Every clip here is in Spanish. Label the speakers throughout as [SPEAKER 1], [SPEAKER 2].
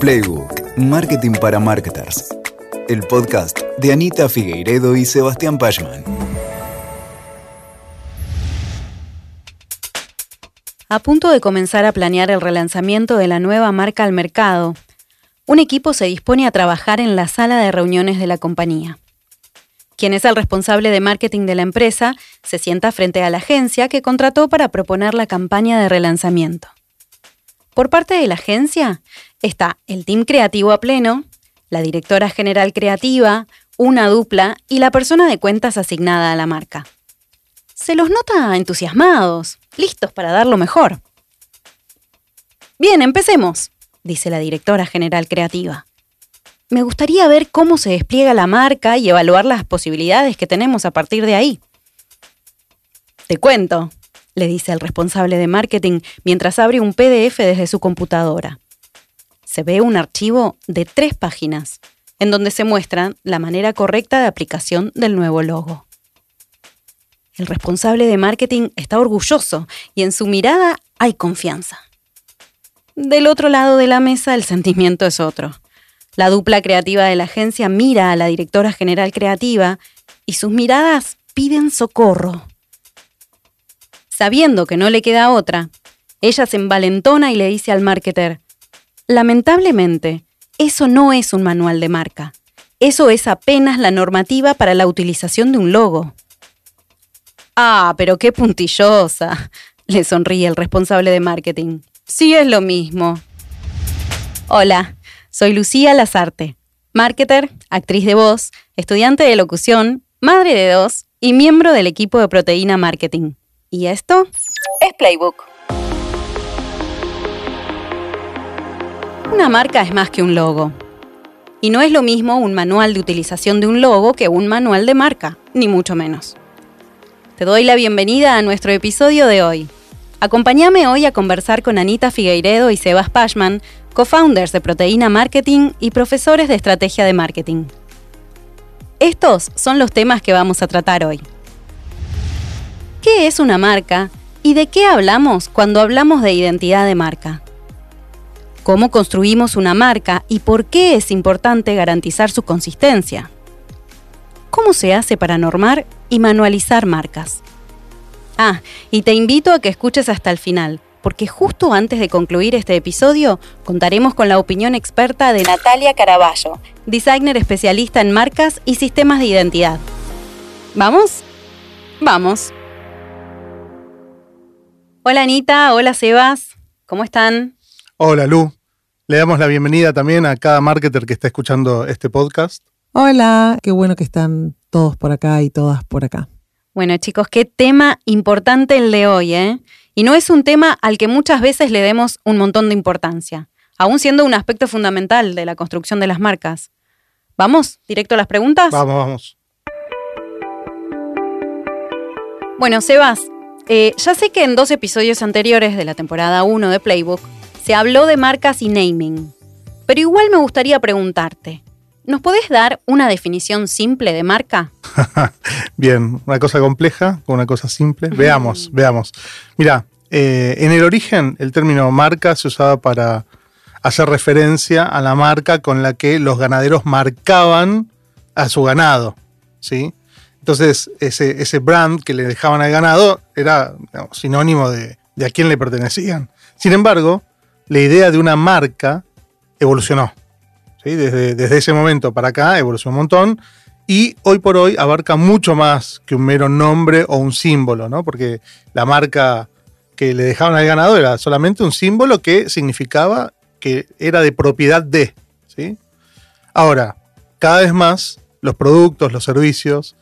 [SPEAKER 1] Playbook, Marketing para Marketers. El podcast de Anita Figueiredo y Sebastián Pachman.
[SPEAKER 2] A punto de comenzar a planear el relanzamiento de la nueva marca al mercado, un equipo se dispone a trabajar en la sala de reuniones de la compañía. Quien es el responsable de marketing de la empresa se sienta frente a la agencia que contrató para proponer la campaña de relanzamiento. Por parte de la agencia está el team creativo a pleno, la directora general creativa, una dupla y la persona de cuentas asignada a la marca. Se los nota entusiasmados, listos para dar lo mejor. Bien, empecemos, dice la directora general creativa. Me gustaría ver cómo se despliega la marca y evaluar las posibilidades que tenemos a partir de ahí. Te cuento, le dice el responsable de marketing mientras abre un PDF desde su computadora. Se ve un archivo de tres páginas, en donde se muestra la manera correcta de aplicación del nuevo logo. El responsable de marketing está orgulloso y en su mirada hay confianza. Del otro lado de la mesa el sentimiento es otro. La dupla creativa de la agencia mira a la directora general creativa y sus miradas piden socorro. Sabiendo que no le queda otra, ella se envalentona y le dice al marketer, lamentablemente, eso no es un manual de marca. Eso es apenas la normativa para la utilización de un logo. Ah, pero qué puntillosa, le sonríe el responsable de marketing. Sí es lo mismo. Hola, soy Lucía Lazarte, marketer, actriz de voz, estudiante de locución, madre de dos y miembro del equipo de Proteína Marketing. Y esto es Playbook. Una marca es más que un logo. Y no es lo mismo un manual de utilización de un logo que un manual de marca, ni mucho menos. Te doy la bienvenida a nuestro episodio de hoy. Acompáñame hoy a conversar con Anita Figueiredo y Sebas Pashman, co-founders de Proteína Marketing y profesores de estrategia de marketing. Estos son los temas que vamos a tratar hoy. ¿Qué es una marca y de qué hablamos cuando hablamos de identidad de marca? ¿Cómo construimos una marca y por qué es importante garantizar su consistencia? ¿Cómo se hace para normar y manualizar marcas? Ah, y te invito a que escuches hasta el final, porque justo antes de concluir este episodio contaremos con la opinión experta de Natalia Caraballo, designer especialista en marcas y sistemas de identidad. ¿Vamos? Vamos. Hola Anita, hola Sebas, ¿cómo están?
[SPEAKER 3] Hola Lu, le damos la bienvenida también a cada marketer que está escuchando este podcast.
[SPEAKER 4] Hola, qué bueno que están todos por acá y todas por acá.
[SPEAKER 2] Bueno chicos, qué tema importante el de hoy, ¿eh? Y no es un tema al que muchas veces le demos un montón de importancia, aún siendo un aspecto fundamental de la construcción de las marcas. ¿Vamos? ¿Directo a las preguntas?
[SPEAKER 3] Vamos, vamos.
[SPEAKER 2] Bueno, Sebas, eh, ya sé que en dos episodios anteriores de la temporada 1 de Playbook se habló de marcas y naming, pero igual me gustaría preguntarte, ¿nos podés dar una definición simple de marca?
[SPEAKER 3] Bien, una cosa compleja con una cosa simple. Veamos, veamos. Mira, eh, en el origen el término marca se usaba para hacer referencia a la marca con la que los ganaderos marcaban a su ganado, ¿sí? Entonces, ese, brand que le dejaban al ganado era sinónimo de, a quién le pertenecían. Sin embargo, la idea de una marca evolucionó. Desde, ese momento para acá evolucionó un montón y hoy por hoy abarca mucho más que un mero nombre o un símbolo, ¿no? porque la marca que le dejaban al ganado era solamente un símbolo que significaba que era de propiedad de. Ahora, cada vez más los productos, los servicios,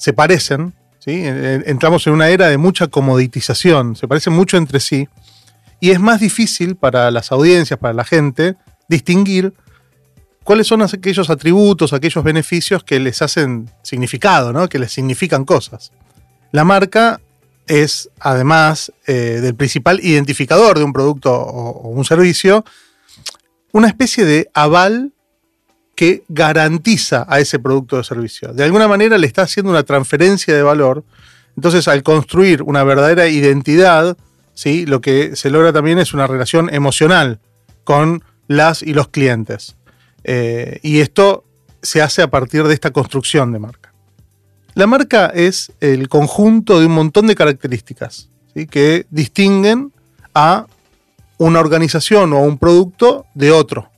[SPEAKER 3] se parecen, ¿sí? entramos en una era de mucha comoditización, se parecen mucho entre sí, y es más difícil para las audiencias, para la gente, distinguir cuáles son aquellos atributos, aquellos beneficios que les hacen significado, ¿no? que les significan cosas. La marca es, además eh, del principal identificador de un producto o, o un servicio, una especie de aval que garantiza a ese producto o servicio. De alguna manera le está haciendo una transferencia de valor. Entonces, al construir una verdadera identidad, ¿sí? lo que se logra también es una relación emocional con las y los clientes. Eh, y esto se hace a partir de esta construcción de marca. La marca es el conjunto de un montón de características que distinguen a una organización o un producto de otro.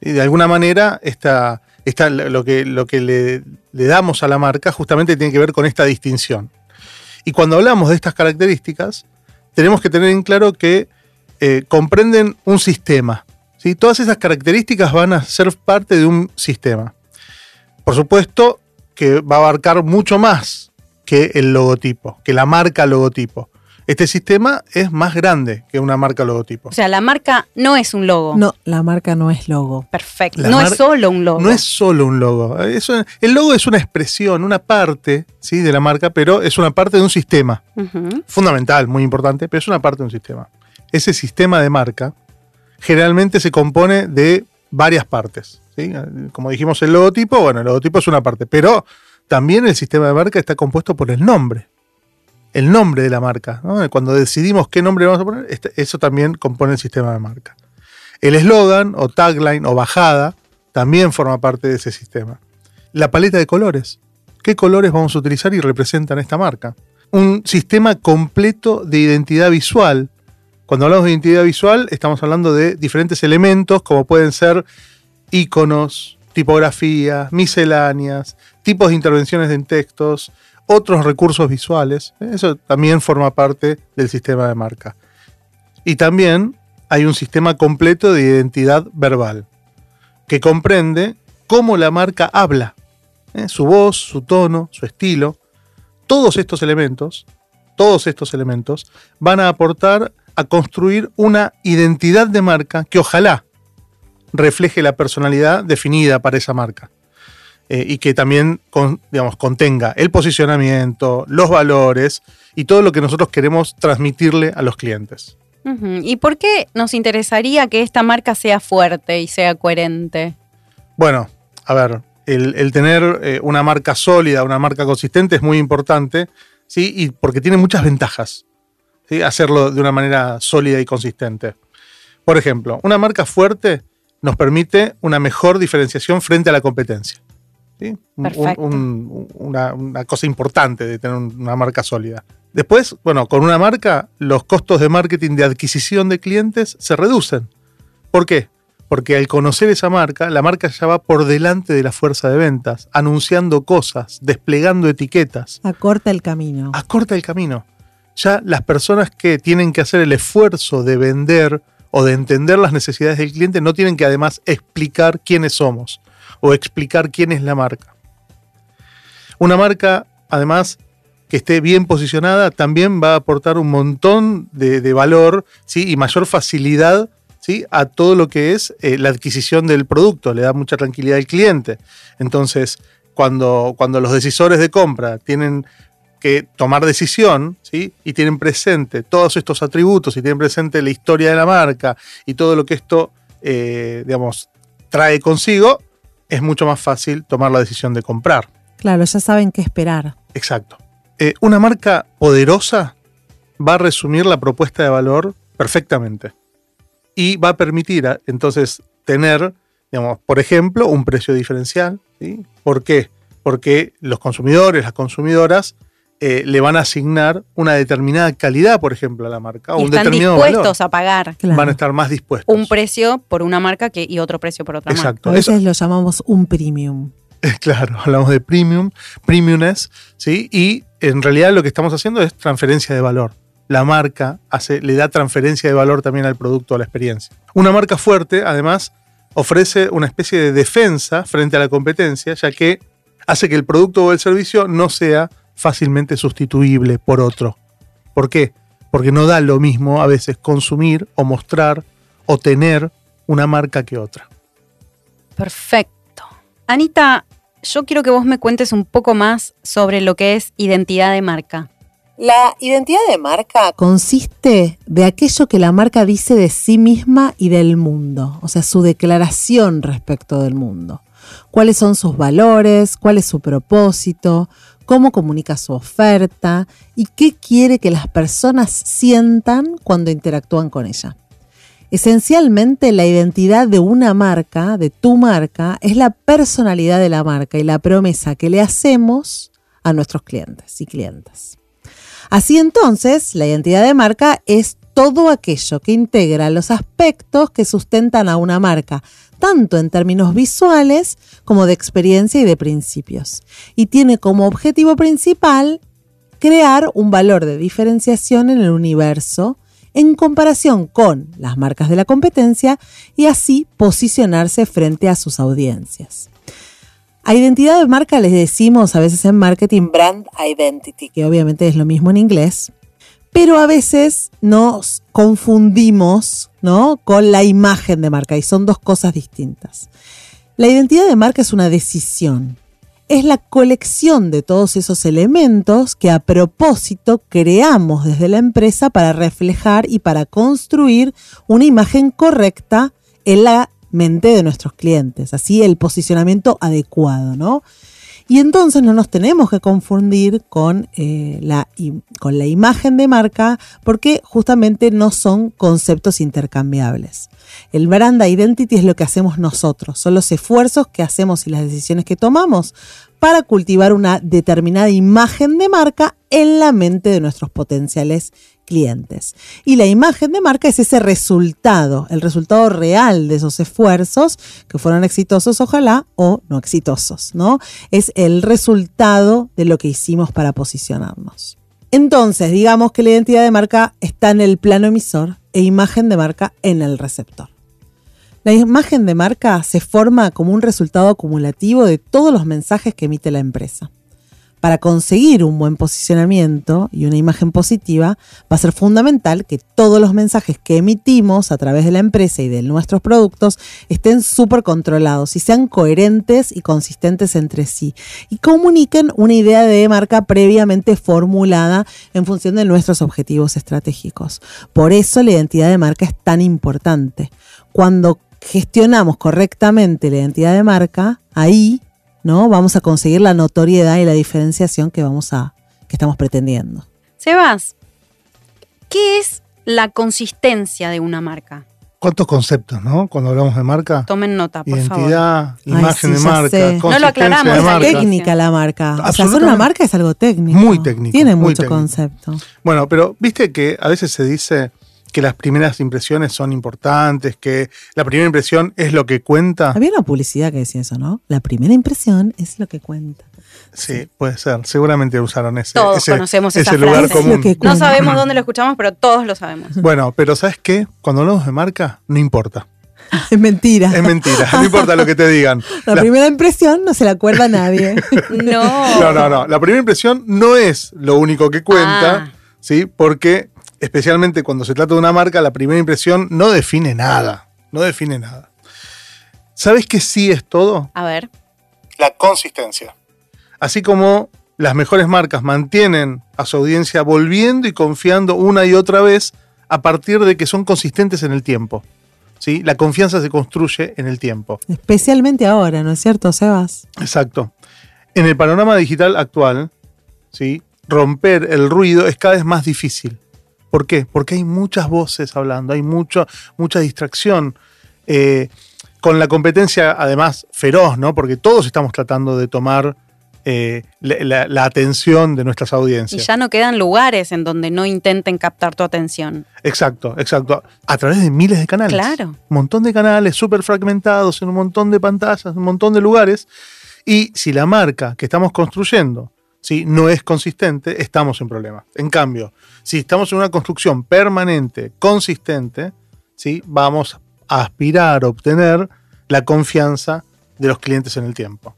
[SPEAKER 3] Y de alguna manera, esta, lo que, lo que le, le damos a la marca justamente tiene que ver con esta distinción. Y cuando hablamos de estas características, tenemos que tener en claro que eh, comprenden un sistema. ¿sí? Todas esas características van a ser parte de un sistema. Por supuesto que va a abarcar mucho más que el logotipo, que la marca logotipo. Este sistema es más grande que una marca logotipo.
[SPEAKER 2] O sea, la marca no es un logo.
[SPEAKER 4] No, la marca no es logo.
[SPEAKER 2] Perfecto.
[SPEAKER 3] La
[SPEAKER 2] no es solo un logo.
[SPEAKER 3] No es solo un logo. Eso- el logo es una expresión, una parte ¿sí? de la marca, pero es una parte de un sistema. Fundamental, muy importante, pero es una parte de un sistema. Ese sistema de marca generalmente se compone de varias partes. ¿sí? Como dijimos, el logotipo, bueno, el logotipo es una parte, pero también el sistema de marca está compuesto por el nombre. El nombre de la marca. Cuando decidimos qué nombre vamos a poner, este- eso también compone el sistema de marca. El eslogan o tagline o bajada también forma parte de ese sistema. La paleta de colores. ¿Qué colores vamos a utilizar y representan esta marca? un sistema completo de identidad visual. Cuando hablamos de identidad visual, estamos hablando de diferentes elementos, como pueden ser iconos, tipografías, misceláneas, tipos de intervenciones en textos, otros recursos visuales. Eso también forma parte del sistema de marca. Y también hay un sistema completo de identidad verbal, que comprende cómo la marca habla, ¿eh? su voz, su tono, su estilo todos estos elementos, todos estos elementos van a aportar a construir una identidad de marca que ojalá refleje la personalidad definida para esa marca. Eh, y que también con- digamos, contenga el posicionamiento, los valores y todo lo que nosotros queremos transmitirle a los clientes.
[SPEAKER 2] ¿Y por qué nos interesaría que esta marca sea fuerte y sea coherente?
[SPEAKER 3] Bueno, a ver, el, el tener eh, una marca sólida, una marca consistente es muy importante, ¿sí? Y porque tiene muchas ventajas, ¿sí? Hacerlo de una manera sólida y consistente. Por ejemplo, una marca fuerte nos permite una mejor diferenciación frente a la competencia. ¿Sí? Un-
[SPEAKER 2] Perfecto.
[SPEAKER 3] un- una, una cosa importante de tener un- una marca sólida. Después, bueno, con una marca, los costos de marketing de adquisición de clientes se reducen. ¿Por qué? Porque al conocer esa marca, la marca ya va por delante de la fuerza de ventas, anunciando cosas, desplegando etiquetas,
[SPEAKER 4] Acorta el camino.
[SPEAKER 3] acorta el camino. Ya las personas que tienen que hacer el esfuerzo de vender o de entender las necesidades del cliente no tienen que además explicar quiénes somos o explicar quién es la marca. Una marca, además, que esté bien posicionada, también va a aportar un montón de, valor ¿sí? y mayor facilidad ¿sí? a todo lo que es eh, la adquisición del producto, le da mucha tranquilidad al cliente. Entonces, cuando, cuando los decisores de compra tienen que tomar decisión ¿sí? y tienen presente todos estos atributos y tienen presente la historia de la marca y todo lo que esto, eh, digamos, trae consigo, es mucho más fácil tomar la decisión de comprar.
[SPEAKER 4] Claro, ya saben qué esperar.
[SPEAKER 3] Exacto. Eh, una marca poderosa va a resumir la propuesta de valor perfectamente y va a permitir a- entonces tener, digamos, por ejemplo, un precio diferencial. ¿sí? ¿Por qué? Porque los consumidores, las consumidoras, eh, le van a asignar una determinada calidad, por ejemplo, a la marca, o
[SPEAKER 2] y
[SPEAKER 3] un
[SPEAKER 2] están
[SPEAKER 3] determinado
[SPEAKER 2] dispuestos
[SPEAKER 3] valor.
[SPEAKER 2] a pagar
[SPEAKER 4] Claro.
[SPEAKER 3] Van a estar más dispuestos.
[SPEAKER 2] un precio por una marca que, y otro precio por otra marca.
[SPEAKER 3] Exacto.
[SPEAKER 4] A
[SPEAKER 3] Eso-
[SPEAKER 4] veces lo llamamos un premium.
[SPEAKER 3] Claro, hablamos de premium, premiumness, ¿sí? Y en realidad lo que estamos haciendo es transferencia de valor. La marca hace, le da transferencia de valor también al producto, a la experiencia. Una marca fuerte, además, ofrece una especie de defensa frente a la competencia, ya que hace que el producto o el servicio no sea fácilmente sustituible por otro. ¿Por qué? Porque no da lo mismo a veces consumir o mostrar o tener una marca que otra.
[SPEAKER 2] Perfecto. Anita, yo quiero que vos me cuentes un poco más sobre lo que es identidad de marca.
[SPEAKER 5] La identidad de marca
[SPEAKER 4] Consiste de aquello que la marca dice de sí misma y del mundo, o sea, su declaración respecto del mundo. Cuáles son sus valores, cuál es su propósito, cómo comunica su oferta y qué quiere que las personas sientan cuando interactúan con ella. Esencialmente la identidad de una marca, de tu marca, es la personalidad de la marca y la promesa que le hacemos a nuestros clientes y clientes. Así entonces, la identidad de marca es todo aquello que integra los aspectos que sustentan a una marca, tanto en términos visuales como de experiencia y de principios. Y tiene como objetivo principal crear un valor de diferenciación en el universo en comparación con las marcas de la competencia y así posicionarse frente a sus audiencias. A identidad de marca les decimos a veces en marketing brand identity, que obviamente es lo mismo en inglés, pero a veces nos confundimos ¿no? con la imagen de marca y son dos cosas distintas. La identidad de marca es una decisión, es la colección de todos esos elementos que a propósito creamos desde la empresa para reflejar y para construir una imagen correcta en la mente de nuestros clientes, así el posicionamiento adecuado, ¿no? Y entonces no nos tenemos que confundir con, eh, la, con la imagen de marca porque justamente no son conceptos intercambiables. El brand identity es lo que hacemos nosotros, son los esfuerzos que hacemos y las decisiones que tomamos para cultivar una determinada imagen de marca en la mente de nuestros potenciales clientes. Y la imagen de marca es ese resultado, el resultado real de esos esfuerzos que fueron exitosos, ojalá, o no exitosos, ¿no? Es el resultado de lo que hicimos para posicionarnos. Entonces, digamos que la identidad de marca está en el plano emisor e imagen de marca en el receptor. La imagen de marca se forma como un resultado acumulativo de todos los mensajes que emite la empresa para conseguir un buen posicionamiento y una imagen positiva, va a ser fundamental que todos los mensajes que emitimos a través de la empresa y de nuestros productos estén súper controlados y sean coherentes y consistentes entre sí y comuniquen una idea de marca previamente formulada en función de nuestros objetivos estratégicos. Por eso la identidad de marca es tan importante. Cuando gestionamos correctamente la identidad de marca, ahí ¿no? Vamos a conseguir la notoriedad y la diferenciación que vamos a que estamos pretendiendo.
[SPEAKER 2] Sebas, ¿qué es la consistencia de una marca?
[SPEAKER 3] ¿Cuántos conceptos, no? Cuando hablamos de marca.
[SPEAKER 2] Tomen nota, por
[SPEAKER 3] Identidad, imagen de marca,
[SPEAKER 2] No lo aclaramos,
[SPEAKER 3] de
[SPEAKER 2] marca.
[SPEAKER 4] técnica la marca. O sea, hacer una marca es algo técnico.
[SPEAKER 3] Muy técnico.
[SPEAKER 4] Tiene mucho concepto.
[SPEAKER 3] Bueno, pero viste que a veces se dice que las primeras impresiones son importantes, que la primera impresión es lo que cuenta.
[SPEAKER 4] Había una publicidad que decía eso, ¿no? La primera impresión es lo que cuenta.
[SPEAKER 3] Sí, puede ser. Seguramente usaron ese,
[SPEAKER 2] todos conocemos ese lugar común. No sabemos dónde lo escuchamos, pero todos lo sabemos.
[SPEAKER 3] Bueno, pero ¿sabes qué? Cuando hablamos de marca, no importa.
[SPEAKER 4] Es mentira.
[SPEAKER 3] Es mentira, no importa lo que te digan.
[SPEAKER 4] La, primera impresión no se la acuerda nadie.
[SPEAKER 2] no.
[SPEAKER 3] No, no, no. La primera impresión no es lo único que cuenta, ah. ¿sí? Porque especialmente cuando se trata de una marca, la primera impresión no define nada. No define nada. ¿Sabes qué sí es todo?
[SPEAKER 2] A ver.
[SPEAKER 3] La consistencia. Así como las mejores marcas mantienen a su audiencia volviendo y confiando una y otra vez a partir de que son consistentes en el tiempo. ¿Sí? La confianza se construye en el tiempo.
[SPEAKER 4] Especialmente ahora, ¿no es cierto, Sebas?
[SPEAKER 3] Exacto. En el panorama digital actual, ¿sí? romper el ruido es cada vez más difícil. ¿Por qué? Porque hay muchas voces hablando, hay mucho, mucha distracción. Eh, con la competencia, además, feroz, ¿no? Porque todos estamos tratando de tomar eh, la, atención de nuestras audiencias.
[SPEAKER 2] Y ya no quedan lugares en donde no intenten captar tu atención.
[SPEAKER 3] Exacto, exacto. A través de miles de canales.
[SPEAKER 2] Claro.
[SPEAKER 3] Un montón de canales súper fragmentados en un montón de pantallas, en un montón de lugares. Y si la marca que estamos construyendo si no es consistente, estamos en problemas. En cambio, si estamos en una construcción permanente, consistente, ¿sí? vamos a aspirar a obtener la confianza de los clientes en el tiempo.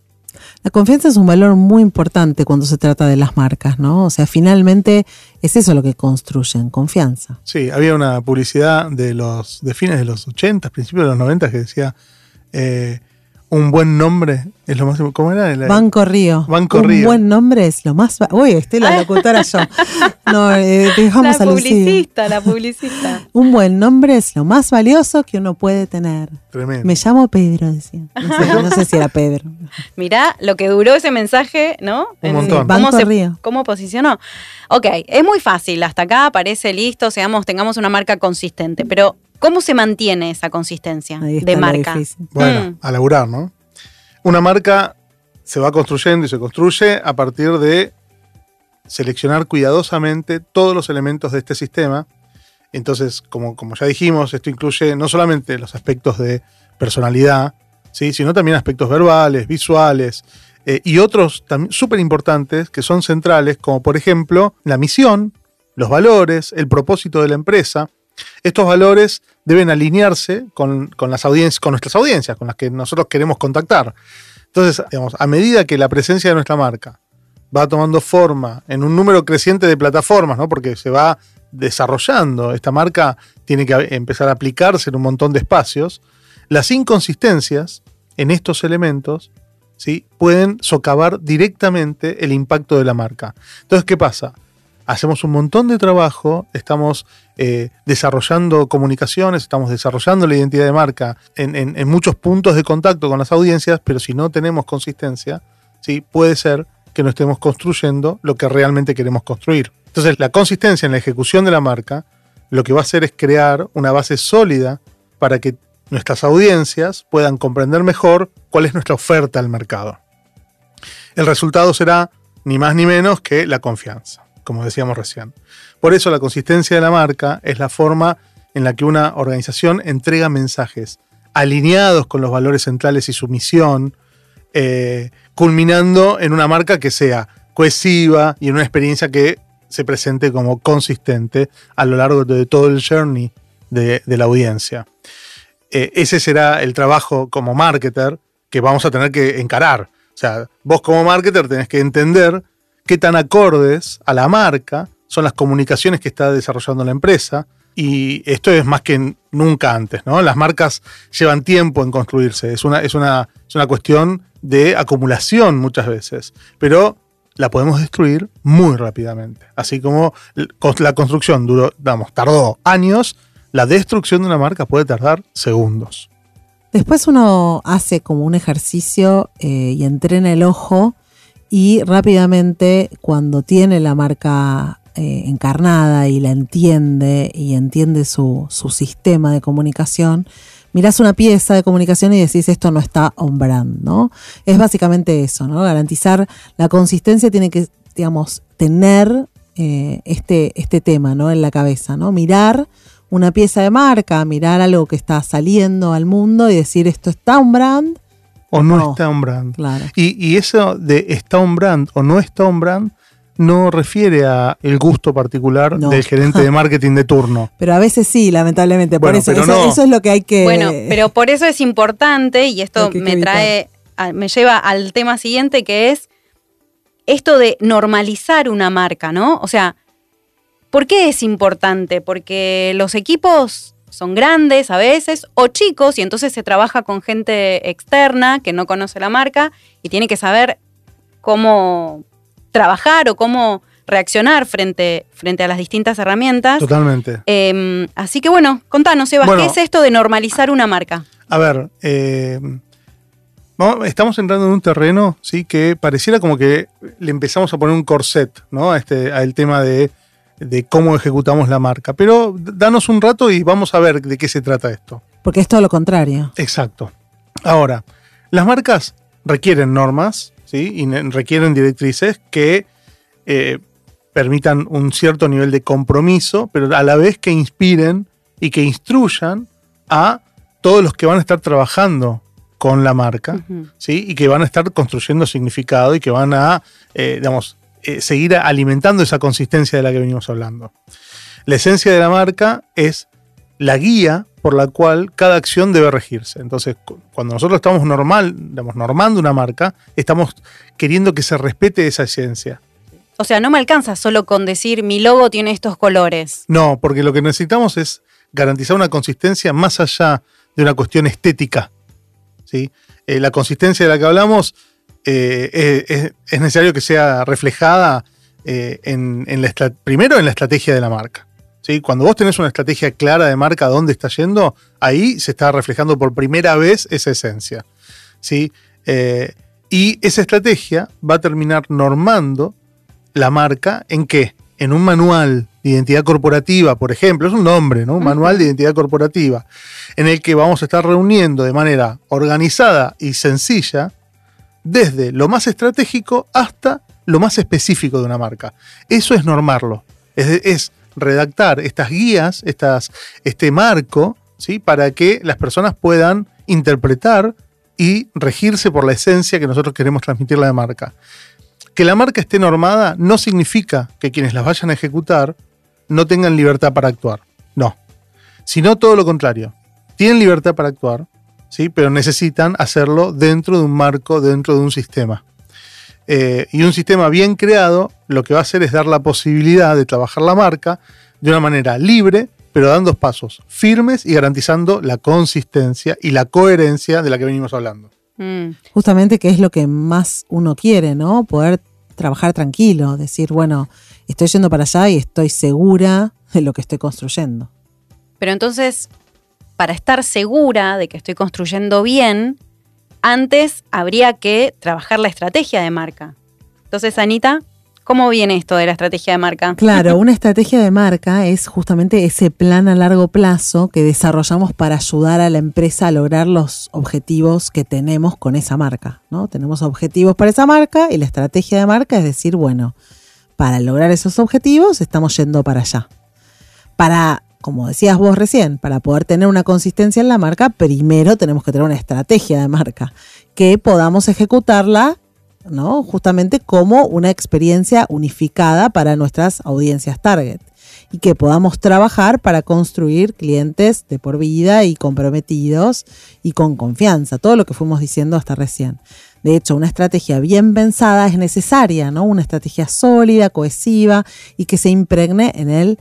[SPEAKER 4] La confianza es un valor muy importante cuando se trata de las marcas, ¿no? O sea, finalmente es eso lo que construyen, confianza.
[SPEAKER 3] Sí, había una publicidad de los de fines de los 80, principios de los 90 que decía eh, un buen nombre es lo más. ¿Cómo era?
[SPEAKER 4] Banco Río.
[SPEAKER 3] Banco
[SPEAKER 4] un
[SPEAKER 3] Río.
[SPEAKER 4] Un buen nombre es lo más. Uy, estoy la locutora yo. No, eh, dejamos
[SPEAKER 2] la publicista, la publicista.
[SPEAKER 4] un buen nombre es lo más valioso que uno puede tener.
[SPEAKER 3] Tremendo.
[SPEAKER 4] Me llamo Pedro, decía. No sé, si era Pedro.
[SPEAKER 2] Mirá lo que duró ese mensaje, ¿no?
[SPEAKER 3] Un montón.
[SPEAKER 4] Banco Río.
[SPEAKER 2] ¿Cómo posicionó? Ok, es muy fácil. Hasta acá parece listo, seamos, tengamos una marca consistente. Pero ¿Cómo se mantiene esa consistencia de marca?
[SPEAKER 3] Bueno,
[SPEAKER 2] Mm.
[SPEAKER 3] a laburar, ¿no? Una marca se va construyendo y se construye a partir de seleccionar cuidadosamente todos los elementos de este sistema. Entonces, como, como ya dijimos, esto incluye no solamente los aspectos de personalidad, ¿sí? sino también aspectos verbales, visuales eh, y otros súper importantes que son centrales, como por ejemplo la misión, los valores, el propósito de la empresa. Estos valores deben alinearse con, con las audiencias, con nuestras audiencias, con las que nosotros queremos contactar. Entonces, a medida que la presencia de nuestra marca va tomando forma en un número creciente de plataformas, ¿no? Porque se va desarrollando, esta marca tiene que empezar a aplicarse en un montón de espacios, las inconsistencias en estos elementos ¿sí? pueden socavar directamente el impacto de la marca. Entonces, ¿qué pasa? Hacemos un montón de trabajo, estamos eh, desarrollando comunicaciones, estamos desarrollando la identidad de marca en, en- muchos puntos de contacto con las audiencias, pero si no tenemos consistencia, ¿sí? puede ser que no estemos construyendo lo que realmente queremos construir. Entonces, la consistencia en la ejecución de la marca lo que va a hacer es crear una base sólida para que nuestras audiencias puedan comprender mejor cuál es nuestra oferta al mercado. El resultado será ni más ni menos que la confianza, como decíamos recién. Por eso la consistencia de la marca es la forma en la que una organización entrega mensajes alineados con los valores centrales y su misión, eh, culminando en una marca que sea cohesiva y en una experiencia que se presente como consistente a lo largo de todo el journey de, la audiencia. Eh, ese será el trabajo como marketer que vamos a tener que encarar. O sea, vos como marketer tenés que entender qué tan acordes a la marca son las comunicaciones que está desarrollando la empresa. Y esto es más que nunca antes, ¿no? Las marcas llevan tiempo en construirse. Es una, es una, es una cuestión de acumulación muchas veces. Pero la podemos destruir muy rápidamente. Así como la construcción duró, vamos, tardó años, la destrucción de una marca puede tardar segundos.
[SPEAKER 4] Después uno hace como un ejercicio eh, y entrena el ojo y rápidamente cuando tiene la marca eh, encarnada y la entiende y entiende su, su sistema de comunicación, mirás una pieza de comunicación y decís esto no está on brand, ¿no? Es básicamente eso, ¿no? Garantizar la consistencia tiene que, digamos, tener eh, este, este tema, ¿no? En la cabeza, ¿no? Mirar una pieza de marca, mirar algo que está saliendo al mundo y decir esto está on brand.
[SPEAKER 3] O no, no. está on brand.
[SPEAKER 4] Claro.
[SPEAKER 3] Y, y, eso de está on brand o no está on brand no refiere a el gusto particular no. del gerente de marketing de turno.
[SPEAKER 4] Pero a veces sí, lamentablemente.
[SPEAKER 3] Bueno,
[SPEAKER 4] por eso,
[SPEAKER 3] pero
[SPEAKER 4] eso,
[SPEAKER 3] no.
[SPEAKER 4] eso, es lo que hay que.
[SPEAKER 2] Bueno, pero por eso es importante, y esto me trae, a, me lleva al tema siguiente, que es esto de normalizar una marca, ¿no? O sea, ¿por qué es importante? Porque los equipos son grandes a veces o chicos y entonces se trabaja con gente externa que no conoce la marca y tiene que saber cómo trabajar o cómo reaccionar frente, frente a las distintas herramientas.
[SPEAKER 3] Totalmente.
[SPEAKER 2] Eh, así que bueno, contanos, Sebas,
[SPEAKER 3] Bueno.
[SPEAKER 2] ¿qué es esto de normalizar una marca?
[SPEAKER 3] A ver, eh, vamos- estamos entrando en un terreno sí que pareciera como que le empezamos a poner un corset ¿no? a este, al tema de, de cómo ejecutamos la marca. Pero danos un rato y vamos a ver de qué se trata esto.
[SPEAKER 4] Porque es todo lo contrario.
[SPEAKER 3] Exacto. Ahora, las marcas requieren normas ¿sí? y requieren directrices que eh, permitan un cierto nivel de compromiso, pero a la vez que inspiren y que instruyan a todos los que van a estar trabajando con la marca. ¿sí? Y que van a estar construyendo significado y que van a, eh, digamos, eh, seguir alimentando esa consistencia de la que venimos hablando. La esencia de la marca es la guía por la cual cada acción debe regirse. Entonces, cu- cuando nosotros estamos normal, normando una marca, estamos queriendo que se respete esa esencia.
[SPEAKER 2] O sea, no me alcanza solo con decir mi logo tiene estos colores.
[SPEAKER 3] No, porque lo que necesitamos es garantizar una consistencia más allá de una cuestión estética. ¿sí? Eh, la consistencia de la que hablamos eh, es, es- es necesario que sea reflejada eh, en, en la primero en la estrategia de la marca. ¿sí? Cuando vos tenés una estrategia clara de marca dónde está yendo, ahí se está reflejando por primera vez esa esencia. ¿sí? Eh, y esa estrategia va a terminar normando la marca en qué? en un manual de identidad corporativa, por ejemplo, es un nombre, ¿no? Un manual de identidad corporativa, en el que vamos a estar reuniendo de manera organizada y sencilla, desde lo más estratégico hasta lo más específico de una marca. Eso es normarlo. Es, redactar estas guías, este marco, ¿sí? para que las personas puedan interpretar y regirse por la esencia que nosotros queremos transmitirle a la marca. Que la marca esté normada no significa que quienes las vayan a ejecutar no tengan libertad para actuar. No. Sino todo lo contrario. Tienen libertad para actuar, ¿sí? pero necesitan hacerlo dentro de un marco, dentro de un sistema. Eh, y un sistema bien creado lo que va a hacer es dar la posibilidad de trabajar la marca de una manera libre, pero dando pasos firmes y garantizando la consistencia y la coherencia de la que venimos hablando.
[SPEAKER 2] Mm.
[SPEAKER 4] Justamente que es lo que más uno quiere, ¿no? Poder trabajar tranquilo, decir, bueno, estoy yendo para allá y estoy segura de lo que estoy construyendo.
[SPEAKER 2] Pero entonces, para estar segura de que estoy construyendo bien, antes habría que trabajar la estrategia de marca. Entonces, Anita, ¿cómo viene esto de la estrategia de marca?
[SPEAKER 4] Claro, una estrategia de marca es justamente ese plan a largo plazo que desarrollamos para ayudar a la empresa a lograr los objetivos que tenemos con esa marca. ¿no? Tenemos objetivos para esa marca y la estrategia de marca es decir, bueno, para lograr esos objetivos estamos yendo para allá. Para, como decías vos recién, para poder tener una consistencia en la marca, primero tenemos que tener una estrategia de marca que podamos ejecutarla ¿no? Justamente como una experiencia unificada para nuestras audiencias target y que podamos trabajar para construir clientes de por vida y comprometidos y con confianza, todo lo que fuimos diciendo hasta recién. De hecho, una estrategia bien pensada es necesaria, ¿no? Una estrategia sólida, cohesiva y que se impregne en el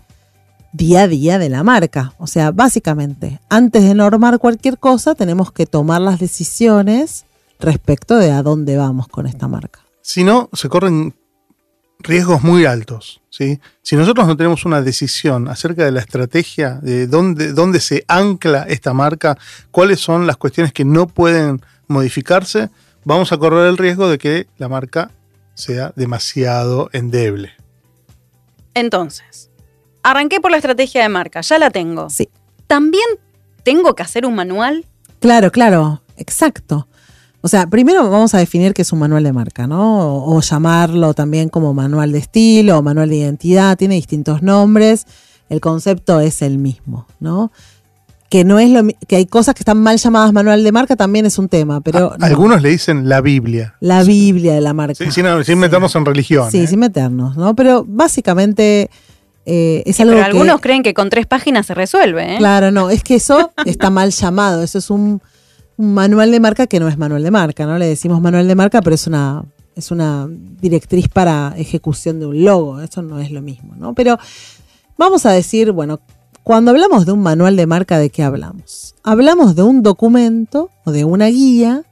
[SPEAKER 4] día a día de la marca. O sea, básicamente, antes de normar cualquier cosa, tenemos que tomar las decisiones respecto de a dónde vamos con esta marca.
[SPEAKER 3] Si no, se corren riesgos muy altos. ¿sí? Si nosotros no tenemos una decisión acerca de la estrategia, de dónde, dónde se ancla esta marca, cuáles son las cuestiones que no pueden modificarse, vamos a correr el riesgo de que la marca sea demasiado endeble.
[SPEAKER 2] Entonces, arranqué por la estrategia de marca, ya la tengo.
[SPEAKER 4] Sí.
[SPEAKER 2] ¿También tengo que hacer un manual?
[SPEAKER 4] Claro, claro, exacto. O sea, primero vamos a definir qué es un manual de marca, ¿no? O, o llamarlo también como manual de estilo o manual de identidad, tiene distintos nombres, el concepto es el mismo, ¿no? Que no es lo que hay cosas que están mal llamadas manual de marca también es un tema, pero
[SPEAKER 3] A-
[SPEAKER 4] no.
[SPEAKER 3] Algunos le dicen la Biblia,
[SPEAKER 4] la Biblia de la marca.
[SPEAKER 3] Sí, sin, sin meternos en religión.
[SPEAKER 4] Sí,
[SPEAKER 3] ¿eh?
[SPEAKER 4] sin meternos, ¿no? Pero básicamente eh, es algo
[SPEAKER 2] Pero
[SPEAKER 4] que
[SPEAKER 2] algunos creen que con tres páginas se resuelve, ¿eh?
[SPEAKER 4] Claro, no, es que eso está mal llamado. Eso es un, un manual de marca que no es manual de marca, ¿no? Le decimos manual de marca, pero es una, es una directriz para ejecución de un logo. Eso no es lo mismo, ¿no? Pero vamos a decir, bueno, cuando hablamos de un manual de marca, ¿de qué hablamos? Hablamos de un documento o de una guía